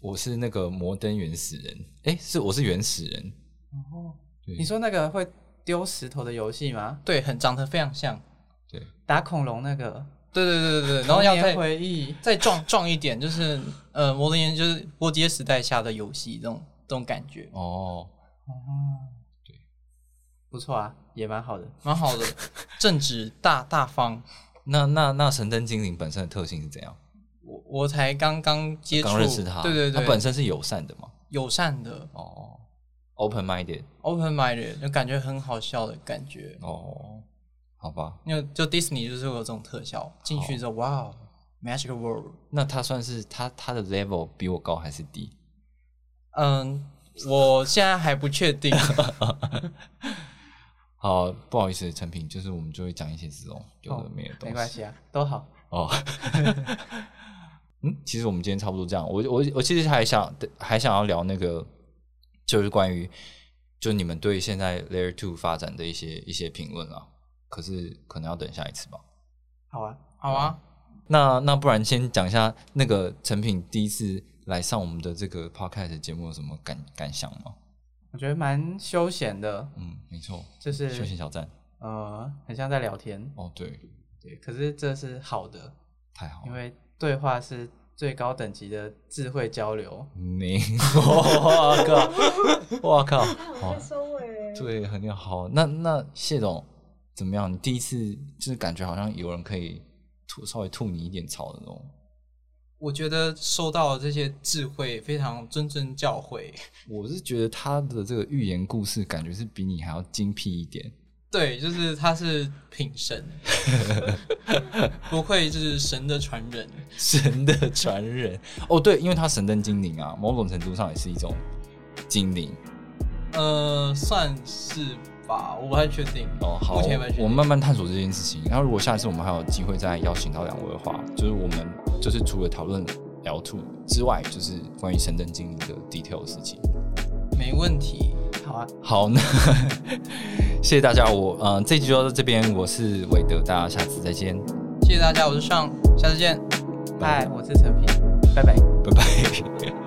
Speaker 1: 我是那个摩登原始人。哎，是我是原始人。
Speaker 3: 哦，
Speaker 1: 对
Speaker 3: 你说那个会丢石头的游戏吗？
Speaker 2: 对，很长得非常像。
Speaker 1: 对，
Speaker 3: 打恐龙那个，
Speaker 2: 对对对对对，然后要
Speaker 3: 童
Speaker 2: 再
Speaker 3: 年回忆。
Speaker 2: 再壮壮一点，就是呃，摩登原就是波街时代下的游戏这种这种感觉，
Speaker 1: 哦，
Speaker 3: 哦，对，不错啊，也蛮好的。
Speaker 2: 蛮好的，正直大大方。
Speaker 1: 那那那神灯精灵本身的特性是怎样？
Speaker 2: 我我才刚刚接触，
Speaker 1: 刚认识他，
Speaker 2: 对对对，
Speaker 1: 他本身是友善的嘛。
Speaker 2: 友善的
Speaker 1: 哦，open minded。
Speaker 2: ，open minded，就感觉很好笑的感觉。
Speaker 1: 哦，好吧，
Speaker 2: 因为就 Disney 就是会有这种特效，进去之后，哇哦，Magic World，
Speaker 1: 那他算是他他的 level 比我高还是低？
Speaker 2: 嗯，我现在还不确定。
Speaker 1: 好，不好意思，陈平，就是我们就会讲一些这种有的没的东西。
Speaker 3: 没关系啊，都好。
Speaker 1: 哦。嗯，其实我们今天差不多这样。我我我其实还想还想要聊那个，就是关于就你们对现在 Layer Two 发展的一些一些评论啊。可是可能要等下一次吧。
Speaker 3: 好啊，
Speaker 2: 好啊，
Speaker 1: 那那不然先讲一下那个成品第一次来上我们的这个 podcast 节目有什么感感想吗？
Speaker 3: 我觉得蛮休闲的，
Speaker 1: 嗯，没错，
Speaker 3: 就是
Speaker 1: 休闲小站。
Speaker 3: 呃，很像在聊天。
Speaker 1: 哦，对，
Speaker 3: 对，可是这是好的，
Speaker 1: 太好了，
Speaker 3: 因为对话是最高等级的智慧交流。
Speaker 1: 你，我靠，我靠，好，
Speaker 4: 收尾。
Speaker 1: 对，很好。那那谢总怎么样？你第一次就是感觉好像有人可以吐稍微吐你一点槽的那种。
Speaker 2: 我觉得收到这些智慧非常谆谆教诲。
Speaker 1: 我是觉得他的这个寓言故事感觉是比你还要精辟一点。
Speaker 2: 对，就是他是品神，不愧就是神的传人。
Speaker 1: 神的传人哦，对，因为他神灯精灵啊，某种程度上也是一种精灵
Speaker 2: 呃，算是吧，我不太确定。
Speaker 1: 哦。好，我们慢慢探索这件事情。然后，如果下一次我们还有机会再邀请到两位的话，就是我们就是除了讨论 L two 之外，就是关于神灯精灵的 detail 的事情。
Speaker 2: 没问题。
Speaker 3: 好啊，
Speaker 1: 好，那 谢谢大家，我嗯、呃、这集就到这边，我是韦德，大家下次再见，
Speaker 2: 谢谢大家，我是尚，下次见。
Speaker 3: 嗨，我是陈平，拜拜。
Speaker 1: 拜拜。